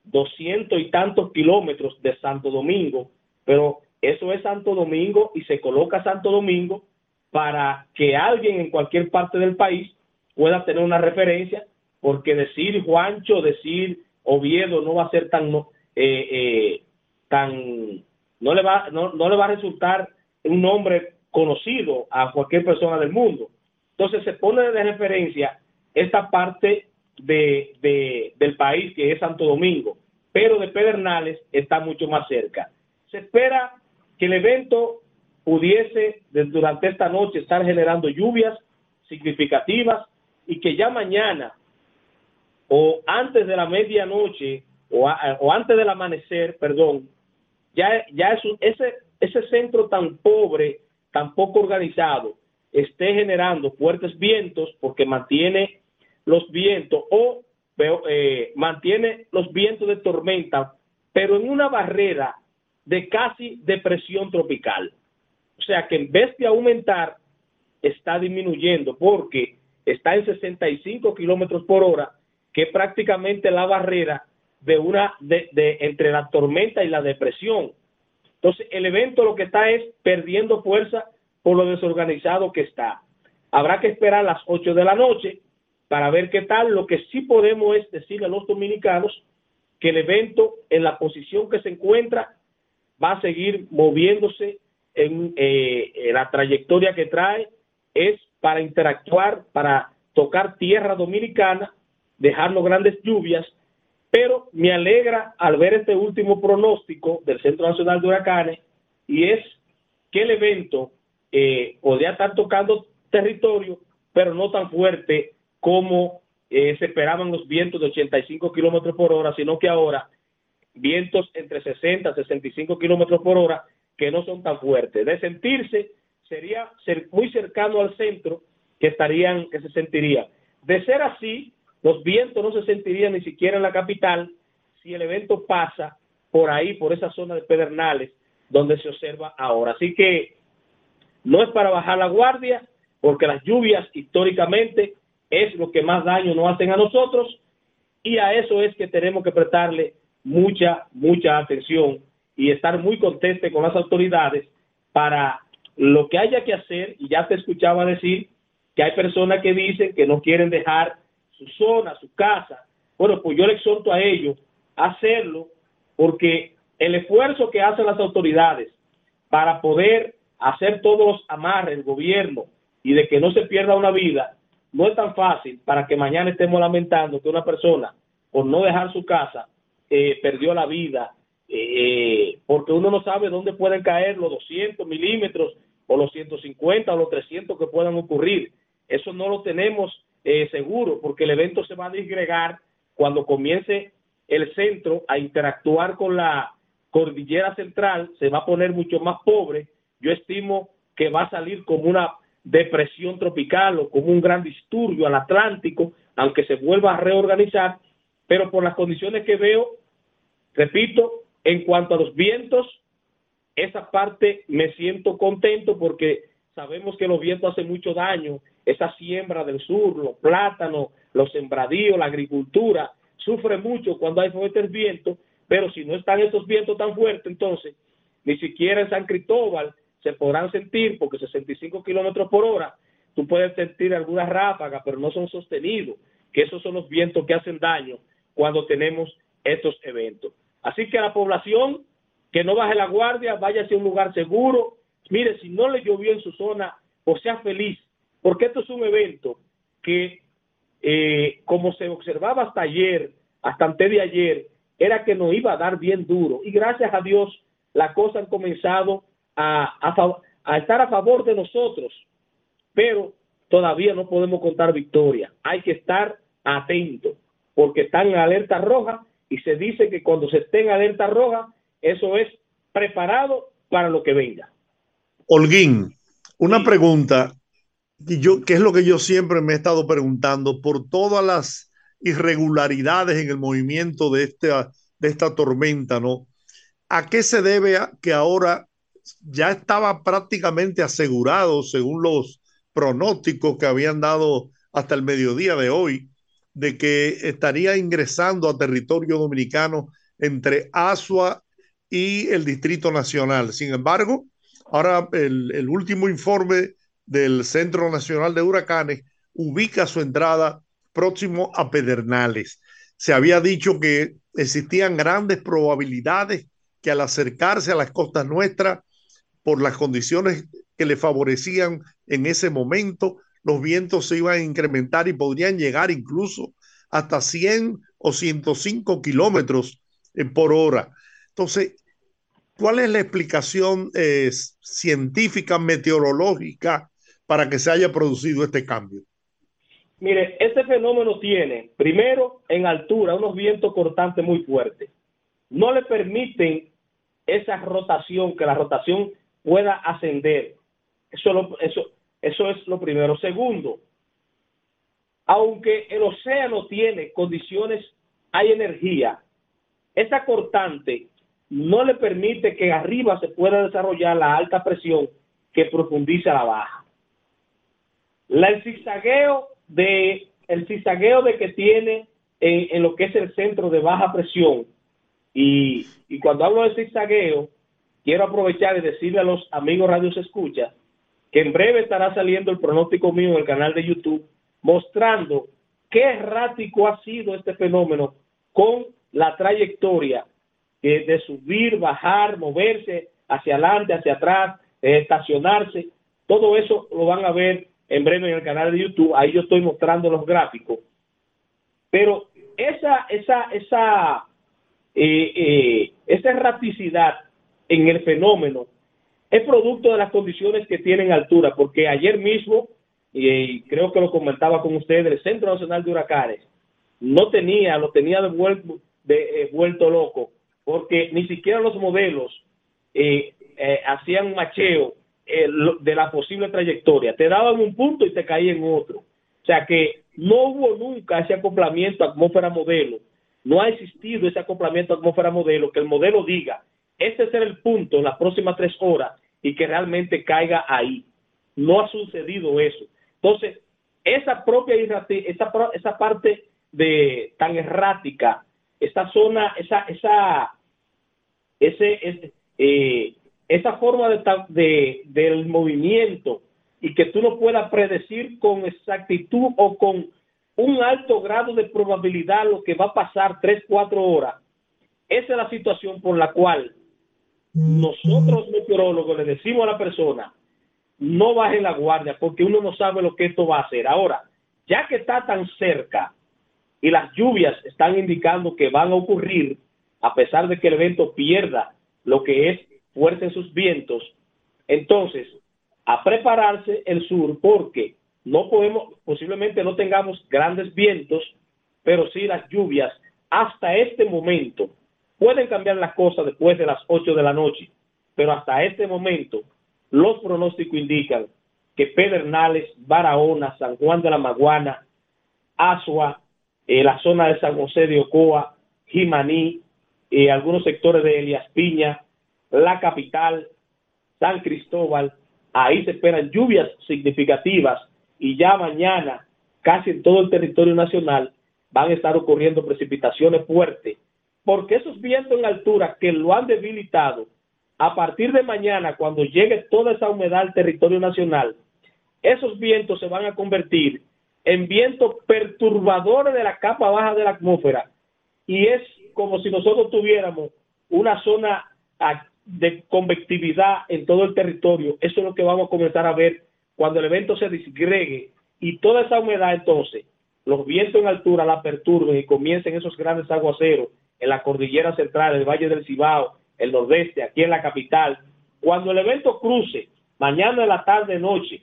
200 y tantos kilómetros de Santo Domingo, pero eso es Santo Domingo y se coloca Santo Domingo para que alguien en cualquier parte del país pueda tener una referencia, porque decir Juancho, decir Oviedo no va a ser tan, eh, eh, tan no le va no, no le va a resultar un nombre conocido a cualquier persona del mundo. Entonces se pone de referencia esta parte de, de- del país que es Santo Domingo, pero de Pedernales está mucho más cerca. Se espera que el evento pudiese durante esta noche estar generando lluvias significativas y que ya mañana o antes de la medianoche o, o antes del amanecer, perdón, ya, es ese, ese centro tan pobre, tan poco organizado, esté generando fuertes vientos porque mantiene los vientos o eh, mantiene los vientos de tormenta, pero en una barrera de casi depresión tropical. O sea que en vez de aumentar, está disminuyendo porque está en 65 kilómetros por hora, que prácticamente la barrera de una de, de entre la tormenta y la depresión. Entonces, el evento lo que está es perdiendo fuerza por lo desorganizado que está. Habrá que esperar a las 8 de la noche para ver qué tal. Lo que sí podemos es decirle a los dominicanos que el evento en la posición que se encuentra va a seguir moviéndose en, eh, en la trayectoria que trae es para interactuar, para tocar tierra dominicana, dejarnos grandes lluvias, pero me alegra al ver este último pronóstico del Centro Nacional de Huracanes y es que el evento eh, podría estar tocando territorio, pero no tan fuerte como eh, se esperaban los vientos de 85 kilómetros por hora, sino que ahora vientos entre 60 y 65 kilómetros por hora que no son tan fuertes. De sentirse, sería ser muy cercano al centro que estarían, que se sentiría. De ser así, los vientos no se sentirían ni siquiera en la capital si el evento pasa por ahí, por esa zona de Pedernales, donde se observa ahora. Así que no es para bajar la guardia, porque las lluvias históricamente es lo que más daño nos hacen a nosotros y a eso es que tenemos que prestarle mucha, mucha atención y estar muy contente con las autoridades para lo que haya que hacer, y ya te escuchaba decir que hay personas que dicen que no quieren dejar su zona, su casa. Bueno, pues yo le exhorto a ellos a hacerlo porque el esfuerzo que hacen las autoridades para poder hacer todos los amarres, el gobierno, y de que no se pierda una vida, no es tan fácil para que mañana estemos lamentando que una persona, por no dejar su casa, eh, perdió la vida, eh, porque uno no sabe dónde pueden caer los 200 milímetros o los 150 o los 300 que puedan ocurrir. Eso no lo tenemos eh, seguro porque el evento se va a disgregar cuando comience el centro a interactuar con la cordillera central, se va a poner mucho más pobre. Yo estimo que va a salir como una depresión tropical o como un gran disturbio al Atlántico, aunque se vuelva a reorganizar, pero por las condiciones que veo, repito, en cuanto a los vientos, esa parte me siento contento porque sabemos que los vientos hacen mucho daño, esa siembra del sur, los plátanos, los sembradíos, la agricultura, sufre mucho cuando hay fuertes vientos, pero si no están esos vientos tan fuertes, entonces ni siquiera en San Cristóbal se podrán sentir, porque 65 kilómetros por hora, tú puedes sentir algunas ráfagas, pero no son sostenidos, que esos son los vientos que hacen daño cuando tenemos estos eventos. Así que a la población que no baje la guardia, vaya hacia un lugar seguro. Mire, si no le llovió en su zona, o sea feliz, porque esto es un evento que, eh, como se observaba hasta ayer, hasta antes de ayer, era que nos iba a dar bien duro. Y gracias a Dios, las cosas han comenzado a, a, estar a favor de nosotros, pero todavía no podemos contar victoria. Hay que estar atentos, porque están en alerta roja y se dice que cuando se esté en alerta roja, eso es preparado para lo que venga. Holguín, una pregunta, y yo, que es lo que yo siempre me he estado preguntando, por todas las irregularidades en el movimiento de esta, de esta tormenta, ¿no? ¿A qué se debe a que ahora ya estaba prácticamente asegurado, según los pronósticos que habían dado hasta el mediodía de hoy, de que estaría ingresando a territorio dominicano entre Asua y el Distrito Nacional? Sin embargo, Ahora, el, último informe del Centro Nacional de Huracanes ubica su entrada próximo a Pedernales. Se había dicho que existían grandes probabilidades que al acercarse a las costas nuestras, por las condiciones que le favorecían en ese momento, los vientos se iban a incrementar y podrían llegar incluso hasta 100 o 105 kilómetros por hora. Entonces, ¿Cuál es la explicación eh, científica, meteorológica, para que se haya producido este cambio? Mire, este fenómeno tiene, primero, en altura, unos vientos cortantes muy fuertes. No le permiten esa rotación, que la rotación pueda ascender. Eso, eso es lo primero. Segundo, aunque el océano tiene condiciones, hay energía, esa cortante no le permite que arriba se pueda desarrollar la alta presión que profundiza la baja. El zigzagueo de el zigzagueo de que tiene en, lo que es el centro de baja presión y, y cuando hablo de zigzagueo quiero aprovechar y decirle a los amigos radios escucha que en breve estará saliendo el pronóstico mío en el canal de YouTube mostrando qué errático ha sido este fenómeno con la trayectoria de subir, bajar, moverse hacia adelante, hacia atrás, eh, estacionarse. Todo eso lo van a ver en breve en el canal de YouTube. Ahí yo estoy mostrando los gráficos. Pero esa, esa, esa, eh, eh, esa erraticidad en el fenómeno es producto de las condiciones que tienen altura, porque ayer mismo, y creo que lo comentaba con ustedes, el Centro Nacional de Huracanes no tenía, lo tenía de vuelto, de, vuelto loco porque ni siquiera los modelos eh, eh, hacían macheo eh, de la posible trayectoria. Te daban un punto y te caía en otro. O sea que no hubo nunca ese acoplamiento atmósfera-modelo. No ha existido ese acoplamiento atmósfera-modelo que el modelo diga, este será el punto en las próximas tres horas y que realmente caiga ahí. No ha sucedido eso. Entonces, esa propia, esa, esa parte de tan errática esa zona, esa, esa, ese, ese eh, esa forma de, de, del movimiento y que tú no puedas predecir con exactitud o con un alto grado de probabilidad lo que va a pasar tres, cuatro horas. Esa es la situación por la cual nosotros meteorólogos le decimos a la persona, no baje la guardia porque uno no sabe lo que esto va a hacer. Ahora, ya que está tan cerca y las lluvias están indicando que van a ocurrir, a pesar de que el evento pierda lo que es fuerza en sus vientos, entonces, a prepararse el sur porque no podemos, posiblemente no tengamos grandes vientos, pero sí las lluvias hasta este momento pueden cambiar las cosas después de las 8 de la noche, pero hasta este momento los pronósticos indican que Pedernales, Barahona, San Juan de la Maguana, Asua, eh, la zona de San José de Ocoa, Jimaní, eh, algunos sectores de Elias Piña, la capital, San Cristóbal, ahí se esperan lluvias significativas y ya mañana casi en todo el territorio nacional van a estar ocurriendo precipitaciones fuertes, porque esos vientos en altura que lo han debilitado, a partir de mañana, cuando llegue toda esa humedad al territorio nacional, esos vientos se van a convertir en vientos perturbadores de la capa baja de la atmósfera. Y es como si nosotros tuviéramos una zona de convectividad en todo el territorio. Eso es lo que vamos a comenzar a ver cuando el evento se disgregue y toda esa humedad entonces, los vientos en altura la perturben y comiencen esos grandes aguaceros en la cordillera central, el Valle del Cibao, el nordeste, aquí en la capital. Cuando el evento cruce, mañana en la tarde, noche,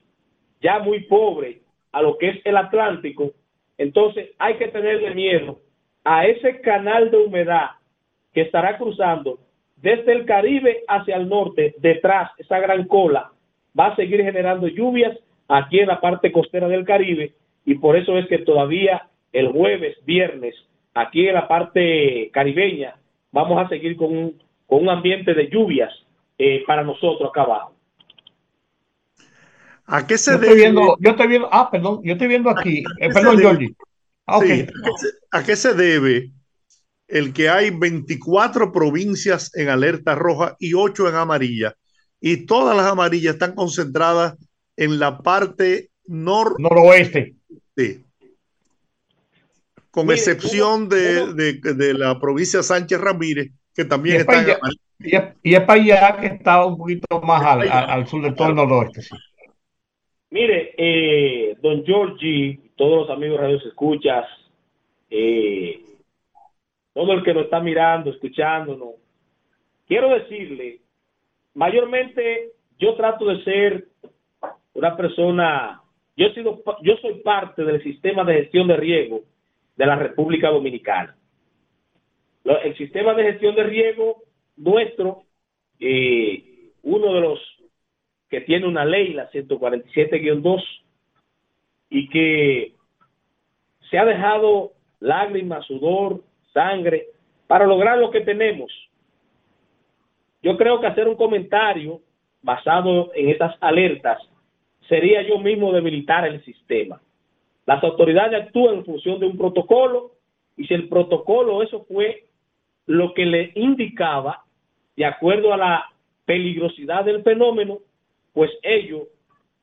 ya muy pobre a lo que es el Atlántico, entonces hay que tenerle miedo a ese canal de humedad que estará cruzando desde el Caribe hacia el norte, detrás, esa gran cola, va a seguir generando lluvias aquí en la parte costera del Caribe y por eso es que todavía el jueves, viernes, aquí en la parte caribeña, vamos a seguir con un, con un ambiente de lluvias eh, para nosotros acá abajo. ¿A qué se yo debe? estoy viendo, yo estoy viendo, ah, perdón, yo estoy viendo aquí, eh, perdón? Georgie. Ah. Sí, ¿a, qué se, debe el que hay 24 provincias en alerta roja y 8 en amarilla? Y todas las amarillas están concentradas en la parte norte, Noroeste. con Mire, excepción de, uno- de- de la provincia Sánchez Ramírez, que Y también es, está en allá, amarilla. y es- y es para allá que está un poquito más al, al- al sur de todo el noroeste. Sí. Mire, eh, don Georgie, todos los amigos radios escuchas, eh, todo el que nos está mirando, escuchándonos, quiero decirle, mayormente yo trato de ser una persona, yo he sido, yo soy parte del sistema de gestión de riego de la República Dominicana. El sistema de gestión de riego nuestro, eh, uno de los que tiene una ley, la 147-2, y que se ha dejado lágrimas, sudor, sangre, para lograr lo que tenemos. Yo creo que hacer un comentario basado en esas alertas sería yo mismo debilitar el sistema. Las autoridades actúan en función de un protocolo y si el protocolo eso fue lo que le indicaba de acuerdo a la peligrosidad del fenómeno, pues ellos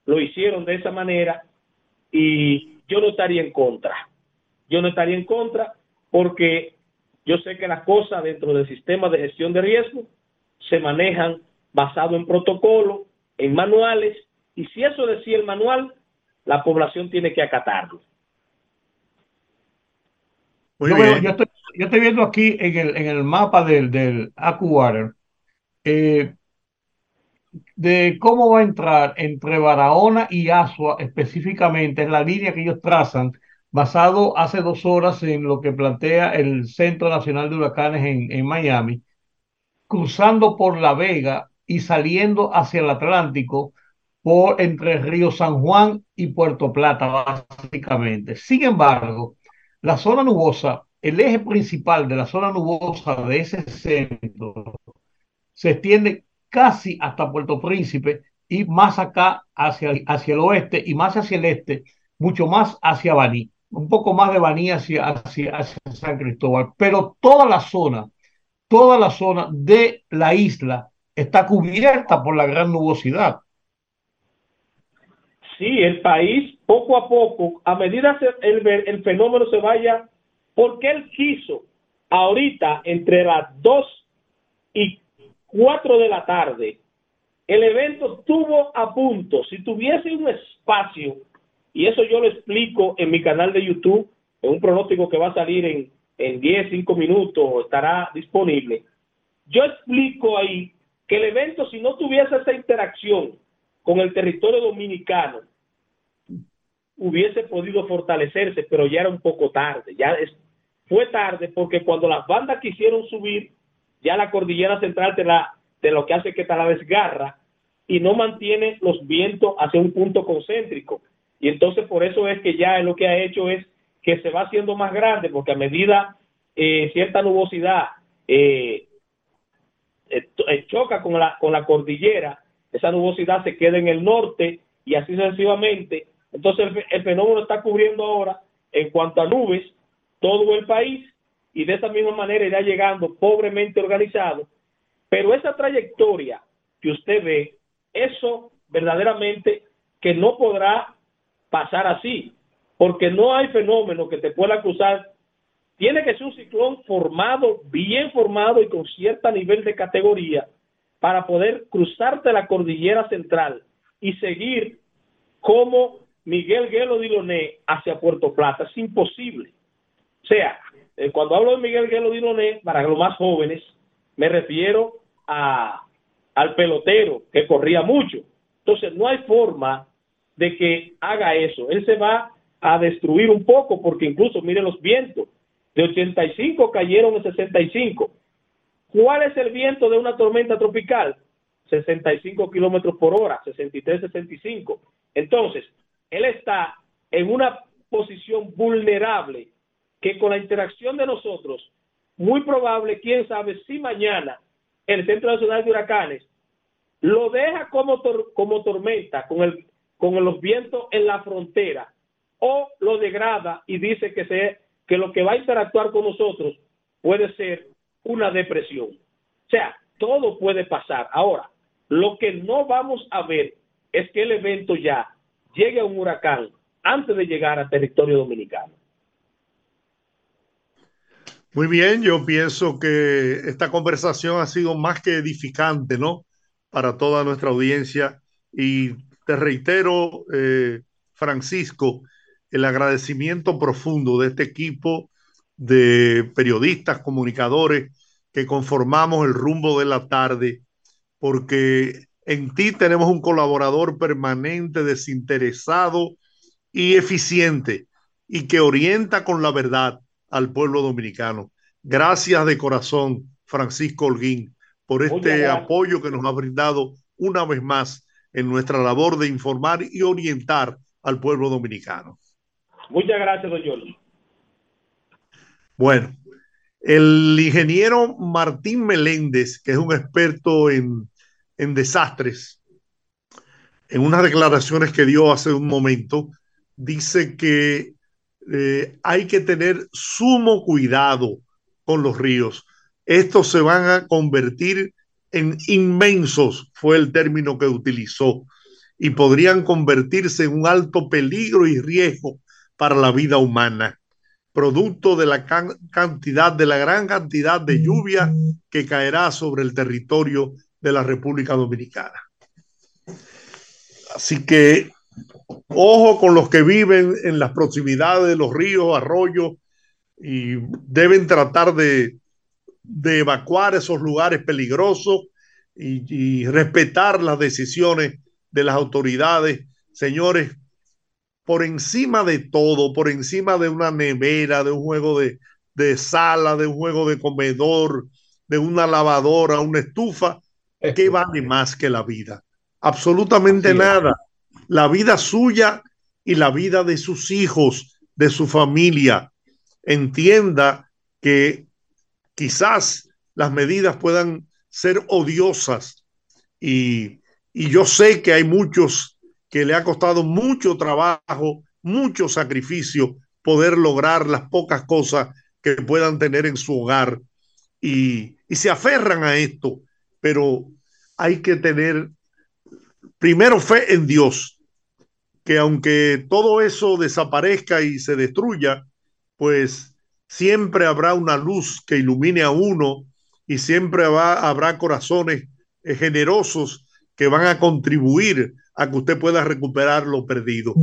lo hicieron de esa manera y yo no estaría en contra. Yo no estaría en contra porque yo sé que las cosas dentro del sistema de gestión de riesgo se manejan basado en protocolo, en manuales, y si eso decía el manual, la población tiene que acatarlo. Muy Yo, bien. yo estoy, yo estoy viendo aquí en el, en el mapa del, del AccuWater eh, de cómo va a entrar entre Barahona y Asua específicamente, es la línea que ellos trazan, basado hace dos horas en lo que plantea el Centro Nacional de Huracanes en, en Miami, cruzando por La Vega y saliendo hacia el Atlántico por entre Río San Juan y Puerto Plata, básicamente. Sin embargo, la zona nubosa, el eje principal de la zona nubosa de ese centro, se extiende casi hasta Puerto Príncipe y más acá hacia, hacia el oeste y más hacia el este, mucho más hacia Baní, un poco más de Baní hacia, hacia, hacia San Cristóbal. Pero toda la zona, toda la zona de la isla está cubierta por la gran nubosidad. Sí, el país poco a poco, a medida que el, el fenómeno se vaya, porque él quiso ahorita entre las 2 y 4 de la tarde, el evento estuvo a punto, si tuviese un espacio, y eso yo lo explico en mi canal de YouTube, en un pronóstico que va a salir en, en 10, 5 minutos, estará disponible. Yo explico ahí que el evento, si no tuviese esa interacción con el territorio dominicano, hubiese podido fortalecerse, pero ya era un poco tarde. Ya es, fue tarde porque cuando las bandas quisieron subir, ya la cordillera central te, la, te lo que hace que te la desgarra y no mantiene los vientos hacia un punto concéntrico. Y entonces por eso es que ya lo que ha hecho es que se va haciendo más grande, porque a medida eh, cierta nubosidad eh, eh, eh, choca con la, con la cordillera, esa nubosidad se queda en el norte y así sucesivamente. Entonces el, el fenómeno está cubriendo ahora, en cuanto a nubes, todo el país y de esa misma manera irá llegando pobremente organizado. Pero esa trayectoria que usted ve, eso verdaderamente que no podrá pasar así, porque no hay fenómeno que te pueda cruzar. Tiene que ser un ciclón formado, bien formado y con cierto nivel de categoría para poder cruzarte la cordillera central y seguir como Miguel Guelo Diloné hacia Puerto Plata. Es imposible. O sea, eh, cuando hablo de Miguel Guelo Diloné, para los más jóvenes, me refiero a, al pelotero que corría mucho. Entonces, no hay forma de que haga eso. Él se va a destruir un poco porque incluso, miren los vientos, de 85 cayeron en 65. ¿Cuál es el viento de una tormenta tropical? 65 kilómetros por hora, 63, 65. Entonces, él está en una posición vulnerable que con la interacción de nosotros, muy probable, quién sabe, si mañana el Centro Nacional de Huracanes lo deja como, como tormenta con, el, con los vientos en la frontera o lo degrada y dice que, se, que lo que va a interactuar con nosotros puede ser una depresión. O sea, todo puede pasar. Ahora, lo que no vamos a ver es que el evento ya llegue a un huracán antes de llegar a territorio dominicano. Muy bien, yo pienso que esta conversación ha sido más que edificante, ¿no? Para toda nuestra audiencia. Y te reitero, eh, Francisco, el agradecimiento profundo de este equipo de periodistas, comunicadores que conformamos el rumbo de la tarde, porque en ti tenemos un colaborador permanente, desinteresado y eficiente, y que orienta con la verdad al pueblo dominicano. Gracias de corazón, Francisco Holguín, por este apoyo que nos ha brindado una vez más en nuestra labor de informar y orientar al pueblo dominicano. Muchas gracias, don Jorge. Bueno, el ingeniero Martín Meléndez, que es un experto en, en desastres, en unas declaraciones que dio hace un momento, dice que eh, hay que tener sumo cuidado con los ríos. Estos se van a convertir en inmensos, fue el término que utilizó, y podrían convertirse en un alto peligro y riesgo para la vida humana, producto de la can cantidad, de la gran cantidad de lluvia que caerá sobre el territorio de la República Dominicana. Así que ojo con los que viven en las proximidades de los ríos, arroyos, y deben tratar de, de evacuar esos lugares peligrosos y, y, respetar las decisiones de las autoridades. Señores, por encima de todo, por encima de una nevera, de un juego de, de sala, de un juego de comedor, de una lavadora, una estufa, <laughs> ¿qué vale más que la vida? Absolutamente nada. La vida suya y la vida de sus hijos, de su familia. Entienda que quizás las medidas puedan ser odiosas y, y yo sé que hay muchos que le ha costado mucho trabajo, mucho sacrificio poder lograr las pocas cosas que puedan tener en su hogar y, y se aferran a esto, pero hay que tener primero fe en Dios, que aunque todo eso desaparezca y se destruya, pues siempre habrá una luz que ilumine a uno y siempre va, habrá corazones eh, generosos que van a contribuir a que usted pueda recuperar lo perdido.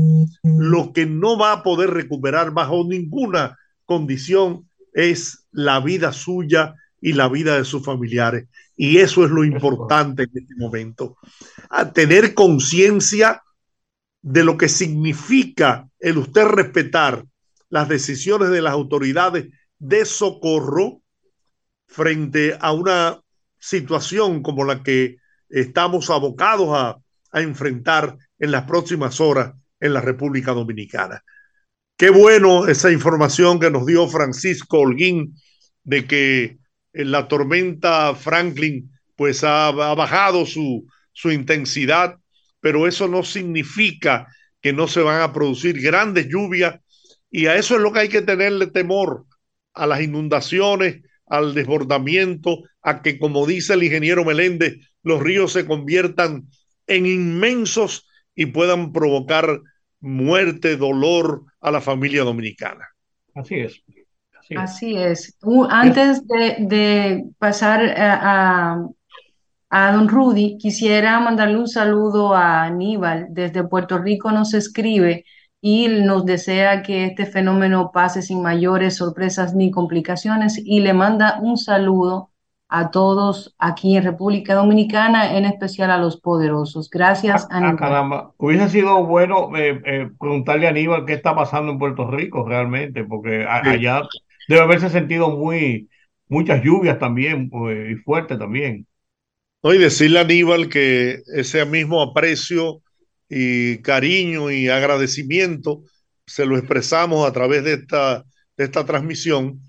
Lo que no va a poder recuperar bajo ninguna condición es la vida suya y la vida de sus familiares. Y eso es lo importante en este momento. A tener conciencia de lo que significa el usted respetar las decisiones de las autoridades de socorro frente a una situación como la que estamos abocados a, a enfrentar en las próximas horas en la República Dominicana. Qué bueno esa información que nos dio Francisco Holguín de que la tormenta Franklin pues ha, ha bajado su, su intensidad, pero eso no significa que no se van a producir grandes lluvias y a eso es lo que hay que tenerle temor, a las inundaciones, al desbordamiento, a que, como dice el ingeniero Meléndez, los ríos se conviertan en inmensos y puedan provocar muerte, dolor a la familia dominicana. Así es. Así es. Así es. Uh, antes de, de pasar a, a, a don Rudy, quisiera mandarle un saludo a Aníbal. Desde Puerto Rico nos escribe y nos desea que este fenómeno pase sin mayores sorpresas ni complicaciones y le manda un saludo a todos aquí en República Dominicana, en especial a los poderosos. Gracias, Ah, Aníbal. caramba, hubiese sido bueno eh, eh, preguntarle a Aníbal qué está pasando en Puerto Rico realmente, porque Sí. allá debe haberse sentido muy, muchas lluvias también pues, y fuerte también. ¿no? Y decirle a Aníbal que ese mismo aprecio y cariño y agradecimiento se lo expresamos a través de esta, de esta transmisión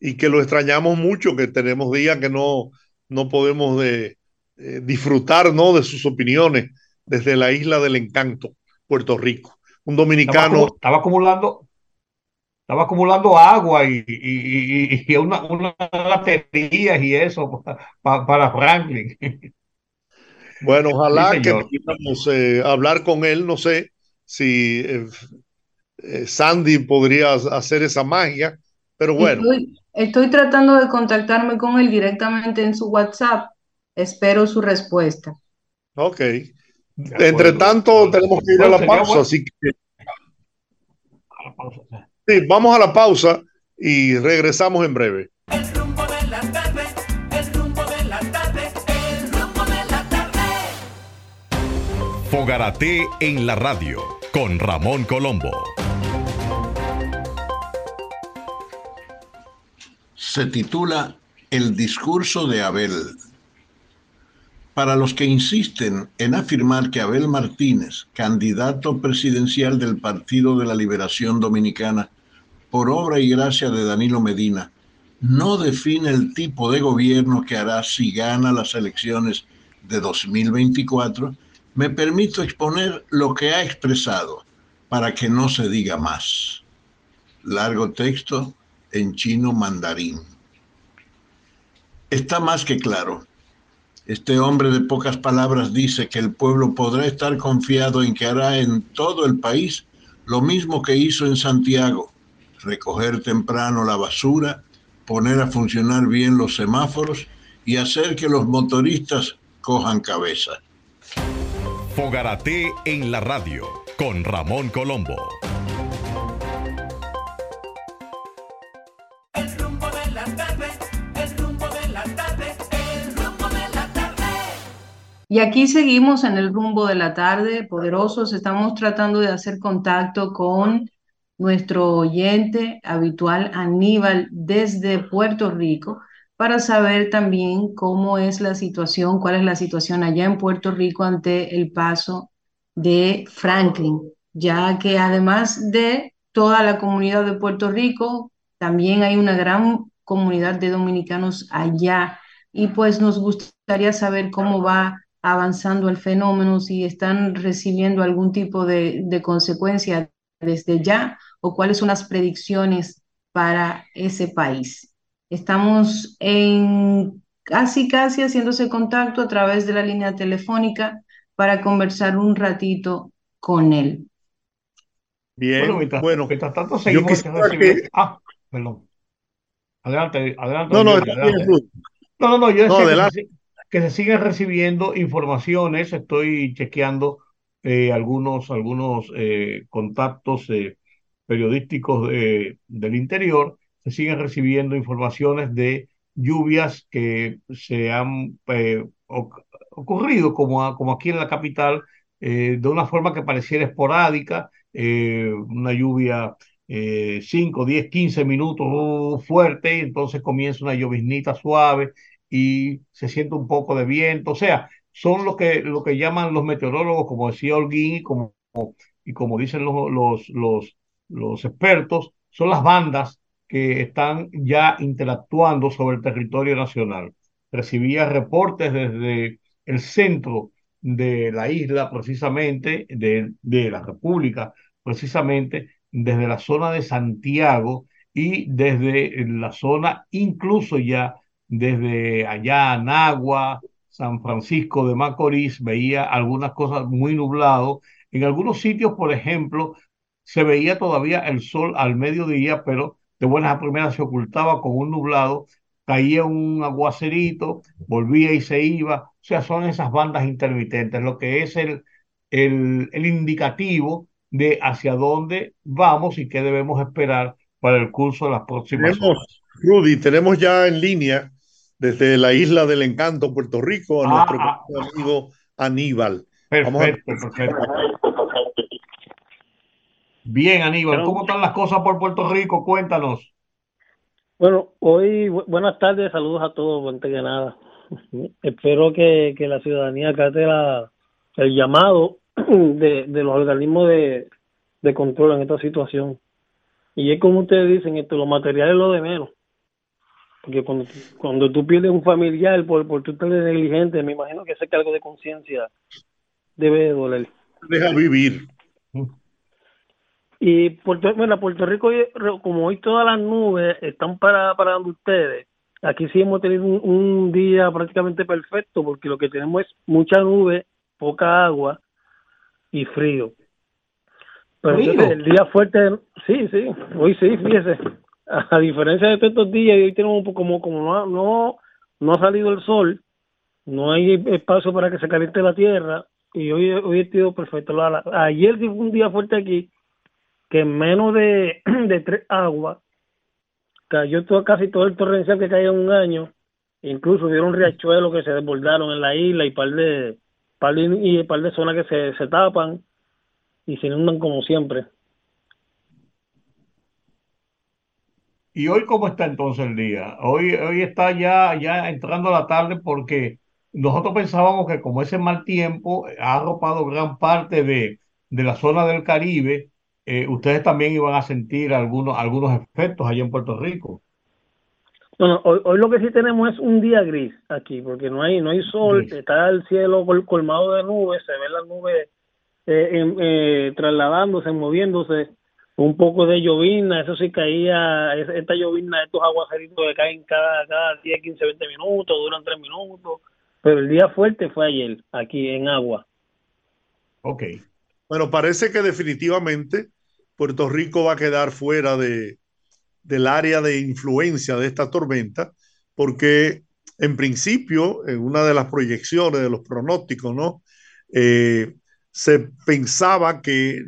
y que lo extrañamos mucho, que tenemos días que no, no podemos de, eh, disfrutar ¿no? de sus opiniones desde la isla del encanto, Puerto Rico. Un dominicano, estaba acumulando, estaba acumulando agua y, y, y, y una, unas baterías y eso pa- pa- para Franklin. bueno, Sí, ojalá que pudiéramos eh, hablar con él, no sé si eh, eh, Sandy podría hacer esa magia, pero bueno. Estoy, estoy tratando de contactarme con él directamente en su WhatsApp. Espero su respuesta. Ok. Entre tanto, tenemos que ir a la pausa, así que A la pausa. Sí, vamos a la pausa y regresamos en breve. El rumbo de la tarde, el rumbo de la tarde, el rumbo de la tarde. Fogarate en la radio con Ramón Colombo. se titula El discurso de Abel. Para los que insisten en afirmar que Abel Martínez, candidato presidencial del Partido de la Liberación Dominicana, por obra y gracia de Danilo Medina, no define el tipo de gobierno que hará si gana las elecciones de 2024, me permito exponer lo que ha expresado para que no se diga más. Largo texto en chino mandarín. Está más que claro. Este hombre de pocas palabras dice que el pueblo podrá estar confiado en que hará en todo el país lo mismo que hizo en Santiago, recoger temprano la basura, poner a funcionar bien los semáforos y hacer que los motoristas cojan cabeza. Fogarate en la radio con Ramón Colombo. Y aquí seguimos en el rumbo de la tarde, poderosos. Estamos tratando de hacer contacto con nuestro oyente habitual Aníbal desde Puerto Rico para saber también cómo es la situación, cuál es la situación allá en Puerto Rico ante el paso de Franklin, ya que además de toda la comunidad de Puerto Rico, también hay una gran comunidad de dominicanos allá y pues nos gustaría saber cómo va avanzando el fenómeno, si están recibiendo algún tipo de, de consecuencia desde ya o cuáles son las predicciones para ese país. Estamos en casi, casi haciéndose contacto a través de la línea telefónica para conversar un ratito con él. Bien, Bueno, mientras, bueno, mientras tanto seguimos que... Ah, perdón. Adelante, adelante. No, no, adelante. No, no, no, yo No, adelante. Que se siguen recibiendo informaciones, estoy chequeando eh, algunos, algunos eh, contactos eh, periodísticos de- del interior, se siguen recibiendo informaciones de lluvias que se han oc- ocurrido, como, como aquí en la capital, de una forma que pareciera esporádica, una lluvia eh, 5, 10, 15 minutos uh, fuerte, y entonces comienza una lloviznita suave y se siente un poco de viento. O sea, son lo que, lo que llaman los meteorólogos, como decía Holguín y como, y como dicen los, los, los, los expertos, son las bandas que están ya interactuando sobre el territorio nacional. Recibía reportes desde el centro de la isla, precisamente, de, de la República, precisamente desde la zona de Santiago y desde la zona incluso ya desde allá, Nagua, San Francisco de Macorís, veía algunas cosas muy nublado. En algunos sitios, por ejemplo, se veía todavía el sol al mediodía, pero de buenas a primeras se ocultaba con un nublado, caía un aguacerito, volvía y se iba. O sea, son esas bandas intermitentes, lo que es el, el, el indicativo de hacia dónde vamos y qué debemos esperar para el curso de las próximas Tenemos, horas. Rudy, tenemos ya en línea desde la isla del encanto, Puerto Rico, a Ah, nuestro ah, amigo Aníbal. Vamos a perfecto, perfecto. Bien, Aníbal, ¿cómo están las cosas por Puerto Rico? Cuéntanos. Bueno, hoy, bu- buenas tardes, saludos a todos, antes que nada. Espero que, que la ciudadanía acate la, el llamado <clears throat> de, de los organismos de, de control en esta situación. Y es como ustedes dicen, esto, lo material es lo de menos. Porque cuando, cuando tú pierdes un familiar por, por tú estar negligente, me imagino que ese cargo de conciencia debe de doler. Deja vivir. Y Puerto, mira, Puerto Rico, hoy- como hoy todas las nubes están para, para donde ustedes, aquí sí hemos tenido un, un día prácticamente perfecto, porque lo que tenemos es mucha nube, poca agua y frío. Pero el día fuerte, sí, sí, hoy sí, fíjese. A diferencia de estos días, hoy tenemos como, como no, ha- no, no ha salido el sol, no hay espacio para que se caliente la tierra, y hoy, hoy ha sido perfecto. Ayer sí fue un día fuerte aquí, que en menos <clears throat> de, tres aguas cayó todo, casi todo el torrencial que caía en un año, incluso hubieron riachuelos que se desbordaron en la isla y par de par de, y de zonas que se, se tapan y se inundan como siempre. ¿Y hoy cómo está entonces el día? Hoy, hoy está ya, ya entrando la tarde porque nosotros pensábamos que como ese mal tiempo ha arropado gran parte de, de la zona del Caribe, eh, ustedes también iban a sentir algunos, algunos efectos allá en Puerto Rico. Bueno, hoy, hoy lo que sí tenemos es un día gris aquí, porque no hay no hay sol, Gris. está el cielo col- colmado de nubes, se ven las nubes eh, eh, trasladándose, moviéndose, un poco de llovizna, eso sí caía, es- esta llovizna, estos aguaceritos que caen cada, cada 10, 15, 20 minutos, duran 3 minutos, pero el día fuerte fue ayer, aquí en agua. Ok. Bueno, parece que definitivamente Puerto Rico va a quedar fuera de, del área de influencia de esta tormenta, porque en principio, en una de las proyecciones de los pronósticos, ¿no? Eh, se pensaba que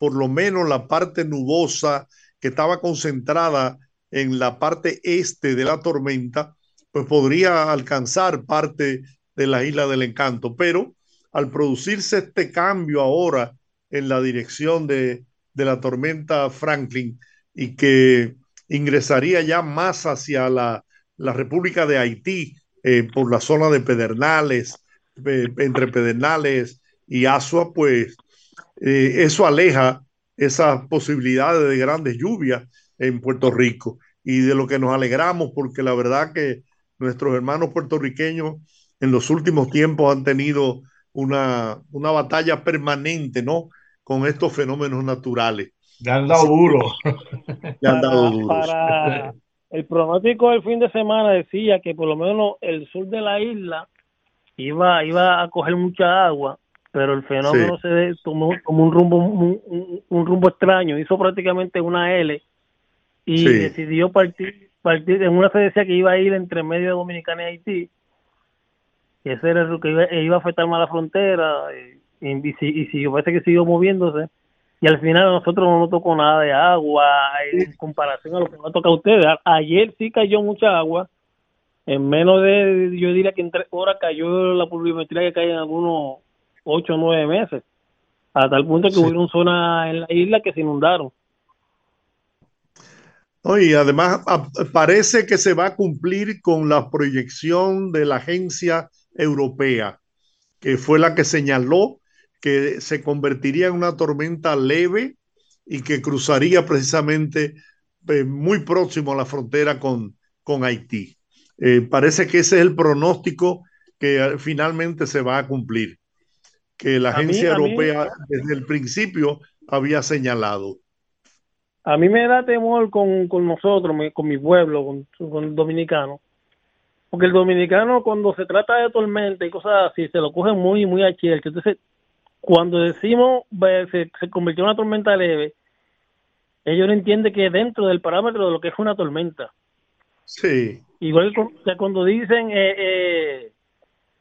por lo menos la parte nubosa que estaba concentrada en la parte este de la tormenta, pues podría alcanzar parte de la isla del encanto, pero al producirse este cambio ahora en la dirección de, de la tormenta Franklin y que ingresaría ya más hacia la, la República de Haití eh, por la zona de Pedernales, eh, entre Pedernales y Asua, pues eh, eso aleja esas posibilidades de grandes lluvias en Puerto Rico y de lo que nos alegramos porque la verdad que nuestros hermanos puertorriqueños en los últimos tiempos han tenido una, una batalla permanente, ¿no? Con estos fenómenos naturales. Le han dado duro. Le han dado para el pronóstico del fin de semana decía que por lo menos el sur de la isla iba iba a coger mucha agua, pero el fenómeno Sí. se tomó como un rumbo un, un- un rumbo extraño, hizo prácticamente una L y Sí. decidió partir partir, en una se decía que iba a ir entre medio de Dominicana y Haití, y ese era lo que iba, iba a afectar más la frontera, y, y, y, si- y si parece que siguió moviéndose, y al final a nosotros no nos tocó nada de agua en comparación a lo que nos toca a ustedes. Ayer sí cayó mucha agua, en menos de, yo diría que en tres horas cayó la pluviometría que cae en algunos ocho o nueve meses, a tal punto que Sí. hubieron zonas en la isla que se inundaron. Y además a- parece que se va a cumplir con la proyección de la agencia europea, que fue la que señaló que se convertiría en una tormenta leve y que cruzaría precisamente eh, muy próximo a la frontera con, con Haití. Eh, parece que ese es el pronóstico que eh, finalmente se va a cumplir, que la mí- agencia mí- europea desde el principio había señalado. A mí me da temor con, con nosotros, con mi pueblo, con, con el dominicano. Porque el dominicano cuando se trata de tormenta y cosas así, se lo coge muy, muy a cierto. Entonces, cuando decimos se, se convirtió en una tormenta leve, ellos no entienden que dentro del parámetro de lo que es una tormenta. Sí, Igual que cuando dicen, eh, eh,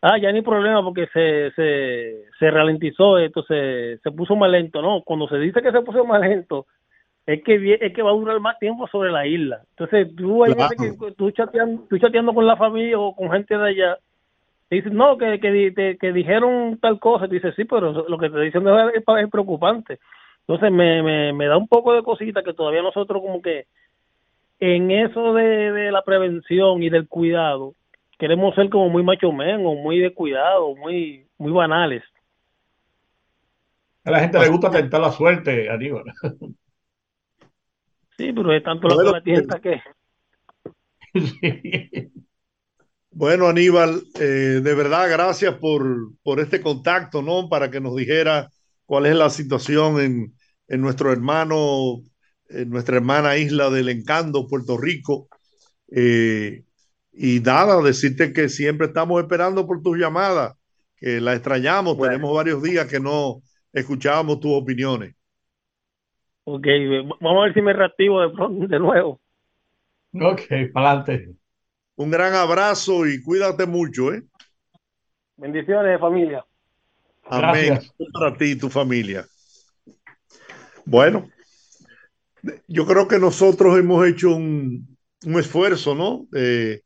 ah, ya ni problema porque se, se, se ralentizó esto, se, se puso más lento. No, cuando se dice que se puso más lento, es que es que va a durar más tiempo sobre la isla. Entonces, tú hay Claro. que tú chateando, tú chateando con la familia o con gente de allá, te dicen, no, que, que, te- que dijeron tal cosa. Y dices, sí, pero lo que te dicen es, es, es preocupante. Entonces, me, me, me da un poco de cosita que todavía nosotros como que en eso de, de la prevención y del cuidado, queremos ser como muy macho men o muy de cuidado, muy, muy banales. A la gente le gusta tentar la suerte, Aníbal. Sí, pero es tanto que Bueno, la tienta que... Sí. Bueno, Aníbal, eh, de verdad, gracias por, por este contacto, ¿no? Para que nos dijera cuál es la situación en, en nuestro hermano, en nuestra hermana isla del Encanto, Puerto Rico. Eh, y nada, decirte que siempre estamos esperando por tus llamadas, que la extrañamos. Bueno. Tenemos varios días que no escuchábamos tus opiniones. Ok, vamos a ver si me reactivo de, pronto- de nuevo. Ok, para adelante. Un gran abrazo y cuídate mucho, ¿eh? Bendiciones, familia. Amén. Gracias. Para ti y tu familia. Bueno, yo creo que nosotros hemos hecho un, un esfuerzo, ¿no? Eh,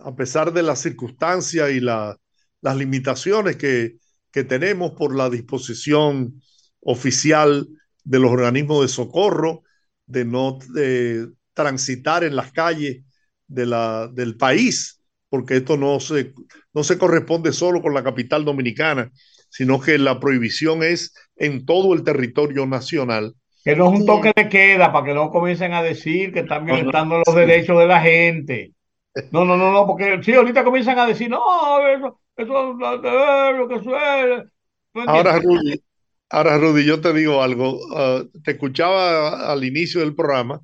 a pesar de las circunstancias y la- las limitaciones que, que tenemos por la disposición oficial de los organismos de socorro, de no eh, transitar en las calles de la, del país, porque esto no se, no se corresponde solo con la capital dominicana, sino que la prohibición es en todo el territorio nacional. Que no es un toque de queda para que no comiencen a decir que están violentando los derechos de la gente. No, no, no, no, porque sí, ahorita comienzan a decir, no, eso, eso, eh, lo que suele. ¿No Ahora? Rudy, ahora, Rudy, yo te digo algo. ah, te escuchaba al inicio del programa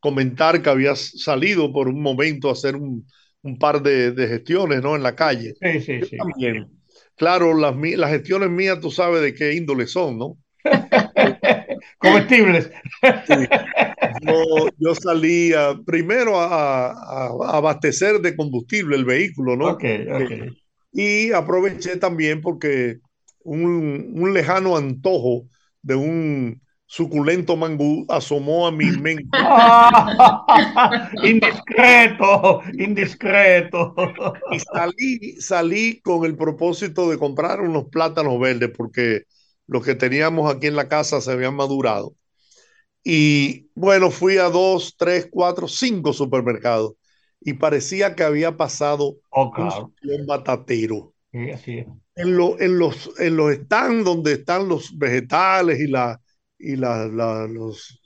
comentar que habías salido por un momento a hacer un, un par de, de gestiones, ¿no? En la calle. Sí, sí, sí. También. Claro, las, las gestiones mías, tú sabes de qué índole son, ¿no? <laughs> Comestibles. Yo, yo salía primero a, a- a abastecer de combustible el vehículo, ¿no? Ok, ok. Y aproveché también porque un, un lejano antojo de un suculento mangú asomó a mi mente. <laughs> Ah, indiscreto, indiscreto. Y salí, salí con el propósito de comprar unos plátanos verdes porque los que teníamos aquí en la casa se habían madurado. Y bueno, fui a dos, tres, cuatro, cinco supermercados y parecía que había pasado Oh, un claro. ciclón batatero. Sí. En, lo- en los, en los stands donde están los vegetales y, la, y la, la- los,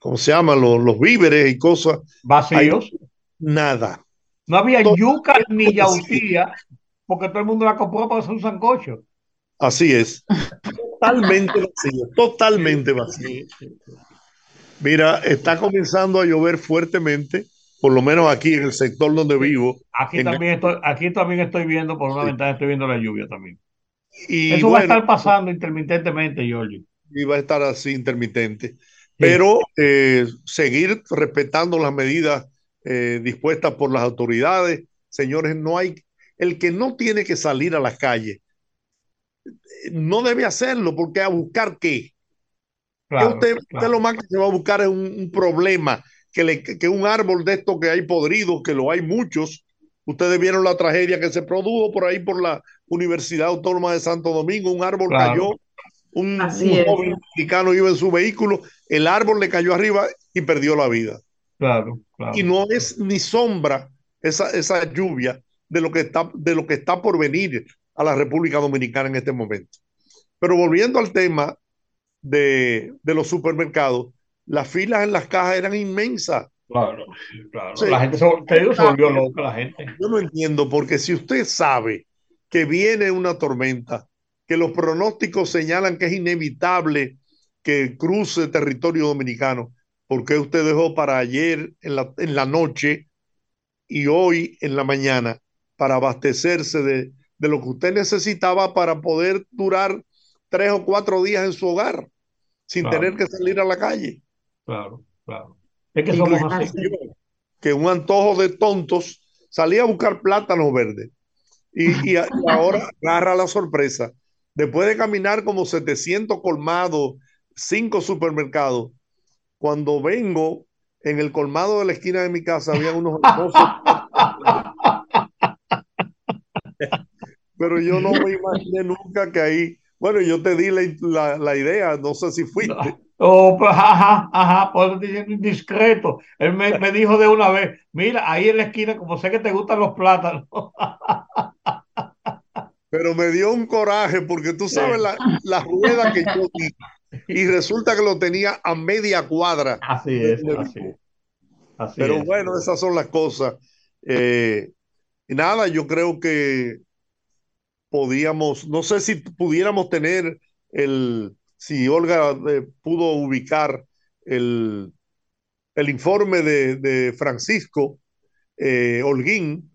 ¿cómo se llama? Los, los víveres y cosas, Vacíos. nada. No había Todo- yuca ni yautía, porque todo el mundo la compró para hacer un sancocho. Así es. <laughs> Totalmente vacío, totalmente vacío. Mira, está comenzando a llover fuertemente, por lo menos aquí en el sector donde vivo. Aquí también estoy, aquí también estoy viendo por una Sí. ventana, estoy viendo la lluvia también. Y Eso va a estar pasando intermitentemente, Giorgio. y va a estar así intermitente. Pero eh, seguir respetando las medidas eh, dispuestas por las autoridades. Señores, no hay, el que no tiene que salir a las calles, no debe hacerlo, porque a buscar qué. Claro, usted, usted claro. lo más que se va a buscar es un, un problema, que, le, que un árbol de estos que hay podridos, que lo hay muchos. Ustedes vieron la tragedia que se produjo por ahí por la Universidad Autónoma de Santo Domingo, un árbol Claro. cayó, un, joven mexicano iba en su vehículo, el árbol le cayó arriba y perdió la vida. Claro, claro. Y no es ni sombra esa, esa lluvia de lo, que está, de lo que está por venir a la República Dominicana en este momento. Pero volviendo al tema de, de los supermercados, las filas en las cajas eran inmensas. Claro, claro. Sí. La gente se, te se volvió loca la gente. Yo no entiendo, porque si usted sabe que viene una tormenta, que los pronósticos señalan que es inevitable que cruce territorio dominicano, ¿por qué usted dejó para ayer en la, en la noche y hoy en la mañana para abastecerse de, de lo que usted necesitaba para poder durar tres o cuatro días en su hogar sin Claro. tener que salir a la calle? Claro, claro. Es que somos Incluso así. yo, que un antojo de tontos salía a buscar plátanos verdes y, y a- y ahora <laughs> agarra la sorpresa. Después de caminar como 700 colmados, cinco supermercados, cuando vengo en el colmado de la esquina de mi casa había unos <laughs> hermosos pero yo no me <laughs> imaginé nunca que ahí, bueno, yo te di la, la- la idea, no sé si fuiste. Oh, pues, ajá, ajá, por eso estoy diciendo indiscreto. Él me, me dijo de una vez, mira, ahí en la esquina, como sé que te gustan los plátanos. <laughs> Pero me dio un coraje porque tú sabes la, la rueda que yo di y resulta que lo tenía a media cuadra. Así es, así es. Así Pero es. bueno, esas son las cosas. Eh, y nada, yo creo que podíamos, no sé si pudiéramos tener el, si Olga eh, pudo ubicar el, el informe de, de Francisco eh, Holguín.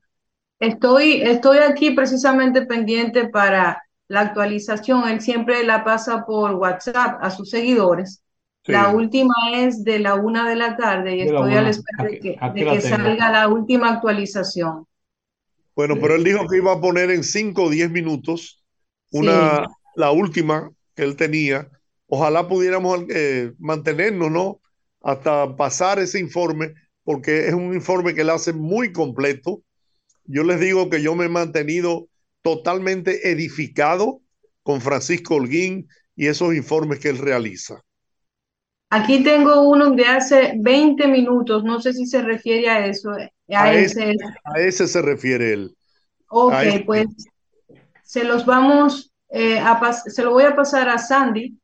Estoy, estoy aquí precisamente pendiente para la actualización. Él siempre la pasa por WhatsApp a sus seguidores. Sí. La última es de la una de la tarde y De la estoy a la espera de que, de que salga la última actualización. Bueno, pero él dijo que iba a poner en 5 o 10 minutos una, la última que él tenía. Ojalá pudiéramos eh, mantenernos, ¿no? Hasta pasar ese informe, porque es un informe que él hace muy completo. Yo les digo que yo me he mantenido totalmente edificado con Francisco Holguín y esos informes que él realiza. Aquí tengo uno de hace 20 minutos, no sé si se refiere a eso. A, A ese. ese, a ese se refiere él. Ok, pues se los vamos eh, a pas- se lo voy a pasar a Sandy.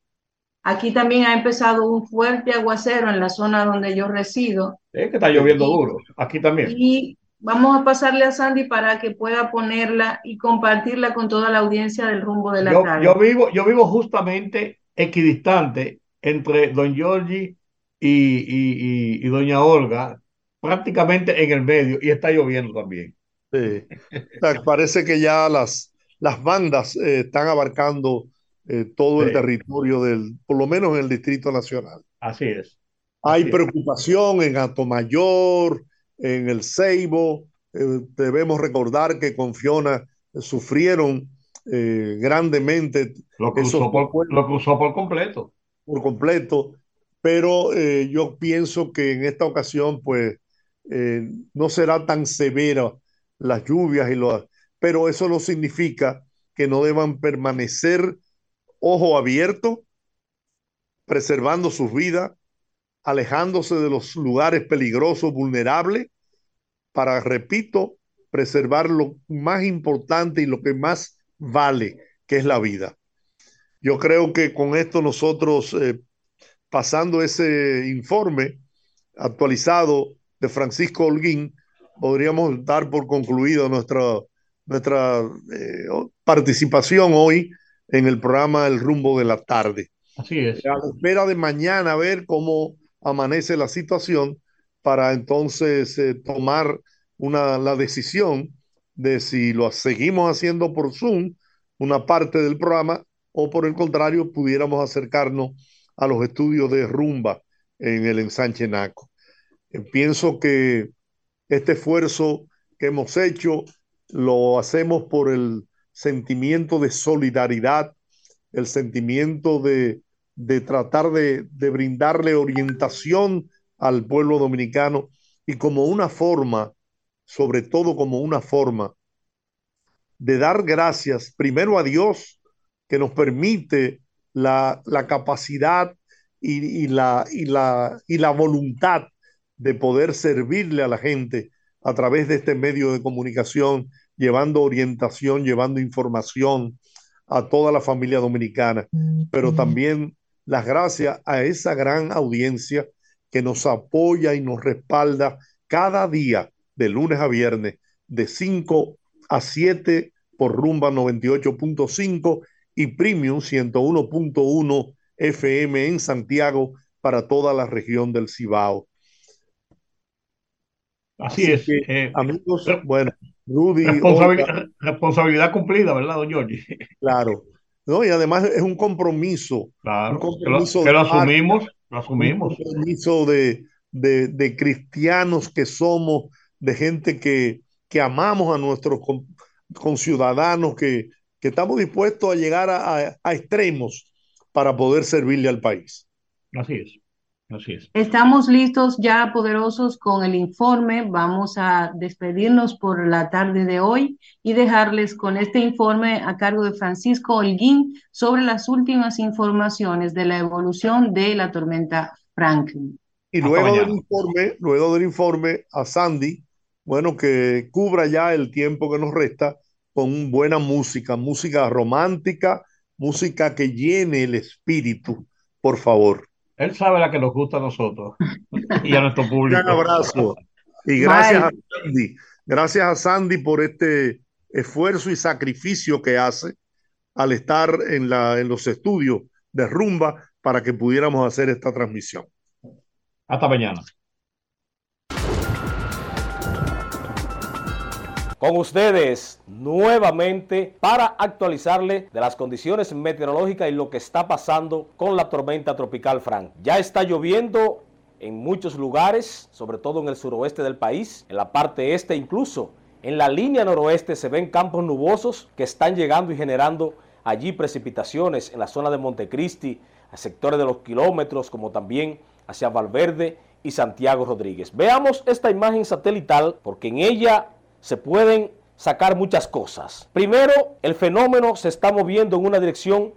Aquí también ha empezado un fuerte aguacero en la zona donde yo resido Es que está lloviendo duro. Aquí también. y vamos a pasarle a Sandy para que pueda ponerla y compartirla con toda la audiencia del rumbo de la Yo, tarde. yo vivo, yo vivo justamente equidistante entre Don Giorgi y, y, y- y Doña Olga, prácticamente en el medio, y está lloviendo también. Sí. <laughs> Parece que ya las, las bandas eh, están abarcando eh, todo el territorio del, por lo menos en el Distrito Nacional. Así es. Hay es. preocupación en Atomayor, en el Ceibo. eh, debemos recordar que con Fiona sufrieron eh, grandemente Lo cruzó por, lo cruzó por completo. Por completo, pero eh, yo pienso que en esta ocasión, pues, eh, no será tan severa las lluvias y los, pero eso no significa que no deban permanecer ojo abierto, preservando sus vidas, alejándose de los lugares peligrosos, vulnerables, para, repito, preservar lo más importante y lo que más vale, que es la vida. Yo creo que con esto nosotros, eh, pasando ese informe actualizado de Francisco Holguín, podríamos dar por concluida nuestra, nuestra eh, participación hoy en el programa El rumbo de la tarde. Así es. A la espera de mañana a ver cómo amanece la situación para entonces eh, tomar una, la decisión de si lo seguimos haciendo por Zoom, una parte del programa, o por el contrario, pudiéramos acercarnos a los estudios de rumba en el ensanche Naco. Eh, pienso que Este esfuerzo que hemos hecho lo hacemos por el sentimiento de solidaridad, el sentimiento de, de tratar de, de brindarle orientación al pueblo dominicano y como una forma, sobre todo como una forma de dar gracias primero a Dios que nos permite la, la capacidad y, y, la, y, la, y la voluntad de poder servirle a la gente a través de este medio de comunicación, llevando orientación, llevando información a toda la familia dominicana, pero también las gracias a esa gran audiencia que nos apoya y nos respalda cada día, de lunes a viernes, de 5 a 7 por Rumba 98.5 y Premium 101.1 FM en Santiago para toda la región del Cibao. Así, Así es. Que, eh, amigos, bueno, Rudy. Responsabilidad, Olga, responsabilidad, cumplida, ¿verdad, don Giorgi? Claro. No, y además es un compromiso. Claro. Un compromiso que lo, que lo asumimos, lo asumimos. Un compromiso de, de, de, cristianos que somos, de gente que, que amamos a nuestros conciudadanos, que, que estamos dispuestos a llegar a, a, a extremos para poder servirle al país. Así es. Así es. Estamos listos ya, poderosos, con el informe. Vamos a despedirnos por la tarde de hoy y dejarles con este informe a cargo de Francisco Holguín sobre las últimas informaciones de la evolución de la tormenta Franklin. Y luego del informe, luego del informe a Sandy, bueno, que cubra ya el tiempo que nos resta con buena música, música romántica, música que llene el espíritu, por favor. Él sabe la que nos gusta a nosotros <laughs> y a nuestro público. Un abrazo. Y gracias Bye. a Sandy. Gracias a Sandy por este esfuerzo y sacrificio que hace al estar en, la, en los estudios de Rumba para que pudiéramos hacer esta transmisión. Hasta mañana. Con ustedes nuevamente para actualizarle de las condiciones meteorológicas y lo que está pasando con la tormenta tropical Frank. Ya está lloviendo en muchos lugares, sobre todo en el suroeste del país, en la parte este incluso. En la línea noroeste se ven campos nubosos que están llegando y generando allí precipitaciones en la zona de Montecristi, a sectores de los kilómetros, como también hacia Valverde y Santiago Rodríguez. Veamos esta imagen satelital porque en ella se pueden sacar muchas cosas. Primero, el fenómeno se está moviendo en una dirección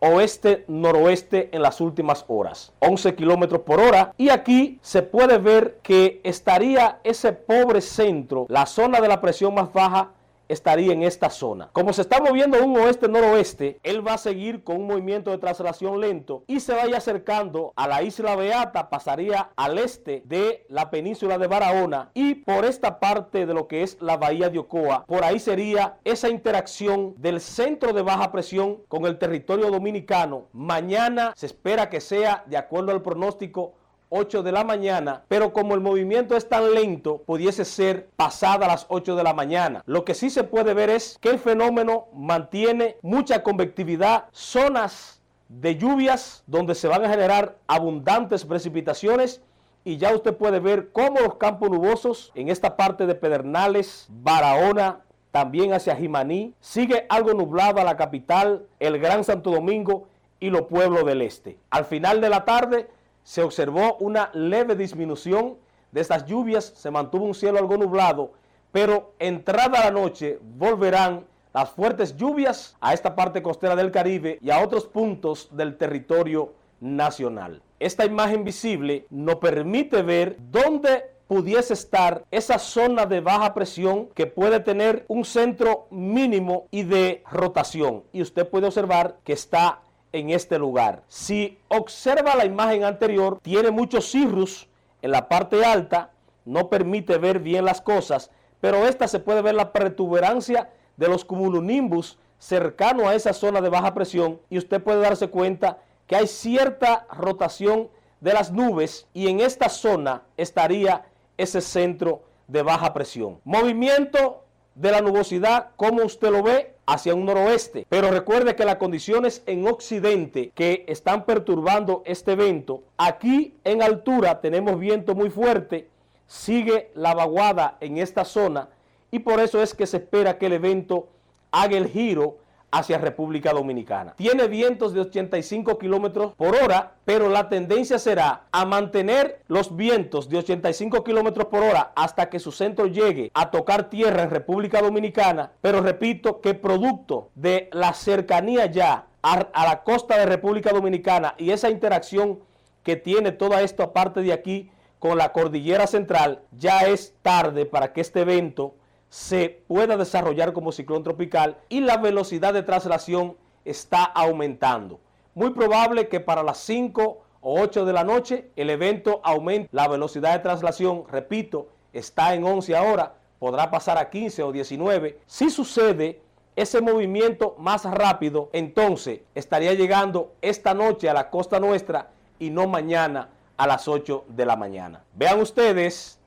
oeste-noroeste en las últimas horas, 11 kilómetros por hora. Y aquí se puede ver que estaría ese pobre centro, la zona de la presión más baja, estaría en esta zona. Como se está moviendo un oeste-noroeste, él va a seguir con un movimiento de traslación lento y se vaya acercando a la isla Beata, pasaría al este de la península de Barahona y por esta parte de lo que es la bahía de Ocoa, por ahí sería esa interacción del centro de baja presión con el territorio dominicano. Mañana se espera que sea, de acuerdo al pronóstico, 8 de la mañana, pero como el movimiento es tan lento, pudiese ser pasada las 8 de la mañana. Lo que sí se puede ver es que el fenómeno mantiene mucha convectividad, zonas de lluvias donde se van a generar abundantes precipitaciones y ya usted puede ver cómo los campos nubosos en esta parte de Pedernales, Barahona, también hacia Jimaní, sigue algo nublado a la capital, el Gran Santo Domingo y los pueblos del este. Al final de la tarde se observó una leve disminución de estas lluvias, se mantuvo un cielo algo nublado, pero entrada la noche volverán las fuertes lluvias a esta parte costera del Caribe y a otros puntos del territorio nacional. Esta imagen visible nos permite ver dónde pudiese estar esa zona de baja presión que puede tener un centro mínimo y de rotación. Y usted puede observar que está en este lugar. Si observa la imagen anterior, tiene muchos cirrus en la parte alta, no permite ver bien las cosas, pero esta se puede ver la protuberancia de los cumulonimbus cercano a esa zona de baja presión y usted puede darse cuenta que hay cierta rotación de las nubes y en esta zona estaría ese centro de baja presión. Movimiento de la nubosidad, como usted lo ve, hacia un noroeste. Pero recuerde que las condiciones en occidente que están perturbando este evento, aquí en altura tenemos viento muy fuerte sigue la vaguada en esta zona y por eso es que se espera que el evento haga el giro hacia República Dominicana. Tiene vientos de 85 kilómetros por hora, pero la tendencia será a mantener los vientos de 85 kilómetros por hora hasta que su centro llegue a tocar tierra en República Dominicana. Pero repito que producto de la cercanía ya a, a la costa de República Dominicana y esa interacción que tiene toda esta parte de aquí con la cordillera central, ya es tarde para que este evento se pueda desarrollar como ciclón tropical y la velocidad de traslación está aumentando. Muy probable que para las 5 o 8 de la noche el evento aumente la velocidad de traslación, repito, está en 11 ahora, podrá pasar a 15 o 19. Si sucede ese movimiento más rápido, entonces estaría llegando esta noche a la costa nuestra y no mañana a las 8 de la mañana. Vean ustedes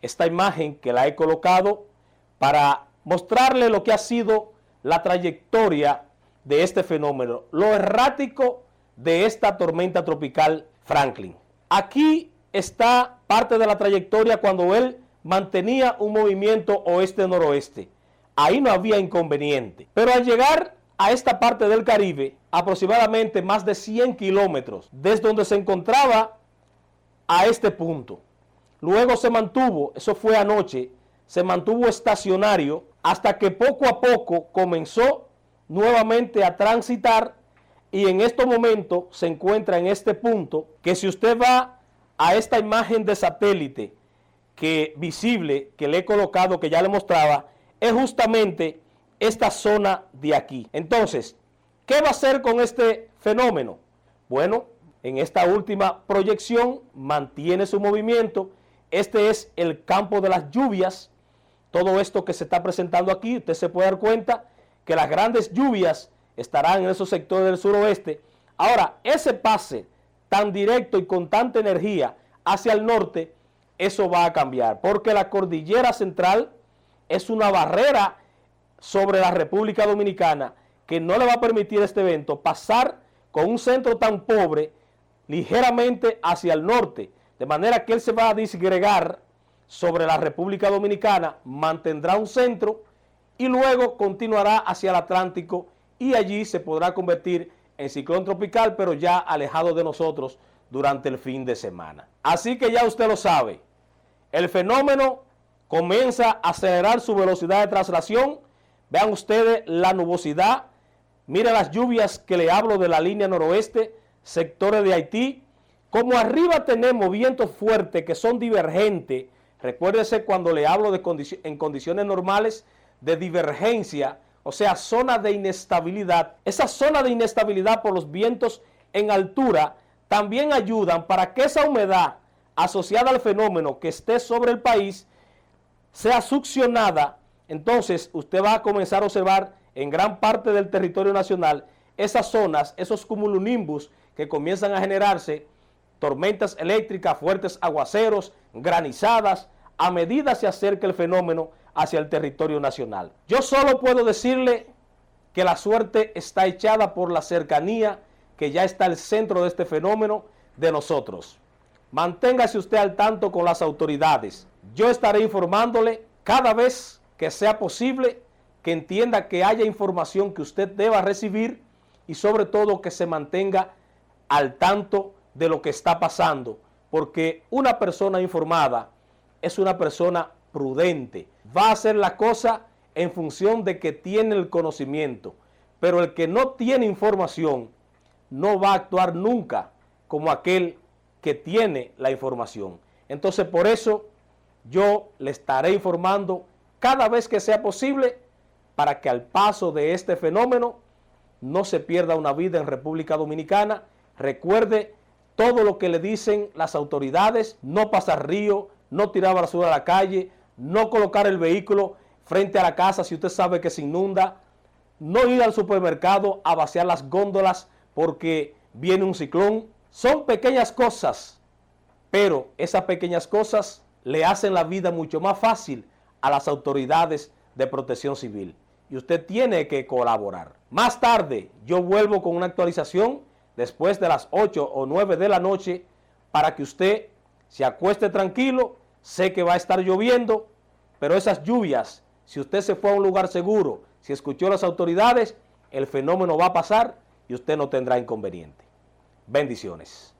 esta imagen que la he colocado para mostrarle lo que ha sido la trayectoria de este fenómeno, lo errático de esta tormenta tropical Franklin. Aquí está parte de la trayectoria cuando él mantenía un movimiento oeste-noroeste. Ahí no había inconveniente. Pero al llegar a esta parte del Caribe, aproximadamente más de 100 kilómetros desde donde se encontraba a este punto. Luego se mantuvo, eso fue anoche, se mantuvo estacionario hasta que poco a poco comenzó nuevamente a transitar y en este momento se encuentra en este punto que si usted va a esta imagen de satélite que visible que le he colocado que ya le mostraba es justamente esta zona de aquí. Entonces, ¿qué va a hacer con este fenómeno? Bueno, en esta última proyección mantiene su movimiento. Este es el campo de las lluvias todo esto que se está presentando aquí, usted se puede dar cuenta que las grandes lluvias estarán en esos sectores del suroeste. Ahora, ese pase tan directo y con tanta energía hacia el norte, eso va a cambiar, porque la cordillera central es una barrera sobre la República Dominicana que no le va a permitir este evento pasar con un centro tan pobre ligeramente hacia el norte, de manera que él se va a disgregar sobre la República Dominicana, mantendrá un centro y luego continuará hacia el Atlántico y allí se podrá convertir en ciclón tropical, pero ya alejado de nosotros durante el fin de semana. Así que ya usted lo sabe, el fenómeno comienza a acelerar su velocidad de traslación. Vean ustedes la nubosidad. Miren las lluvias que le hablo de la línea noroeste, sectores de Haití. Como arriba tenemos vientos fuertes que son divergentes Recuérdese cuando le hablo de en condiciones normales de divergencia, o sea, zona de inestabilidad. Esa zona de inestabilidad por los vientos en altura también ayudan para que esa humedad asociada al fenómeno que esté sobre el país sea succionada. Entonces usted va a comenzar a observar en gran parte del territorio nacional esas zonas, esos cumulonimbus que comienzan a generarse tormentas eléctricas, fuertes aguaceros, granizadas, a medida se acerca el fenómeno hacia el territorio nacional. Yo solo puedo decirle que la suerte está echada por la cercanía que ya está el centro de este fenómeno de nosotros. Manténgase usted al tanto con las autoridades. Yo estaré informándole cada vez que sea posible que entienda que haya información que usted deba recibir y sobre todo que se mantenga al tanto de lo que está pasando, porque una persona informada es una persona prudente, va a hacer la cosa en función de que tiene el conocimiento, pero el que no tiene información no va a actuar nunca como aquel que tiene la información. Entonces por eso yo le estaré informando cada vez que sea posible para que al paso de este fenómeno no se pierda una vida en República Dominicana. Recuerde todo lo que le dicen las autoridades, no pasar río, no tirar basura a la calle, no colocar el vehículo frente a la casa si usted sabe que se inunda, no ir al supermercado a vaciar las góndolas porque viene un ciclón. Son pequeñas cosas, pero esas pequeñas cosas le hacen la vida mucho más fácil a las autoridades de protección civil. Y usted tiene que colaborar. Más tarde yo vuelvo con una actualización después de las 8 o 9 de la noche para que usted se acueste tranquilo, Sé que va a estar lloviendo, pero esas lluvias, si usted se fue a un lugar seguro, si escuchó a las autoridades, el fenómeno va a pasar y usted no tendrá inconveniente. Bendiciones.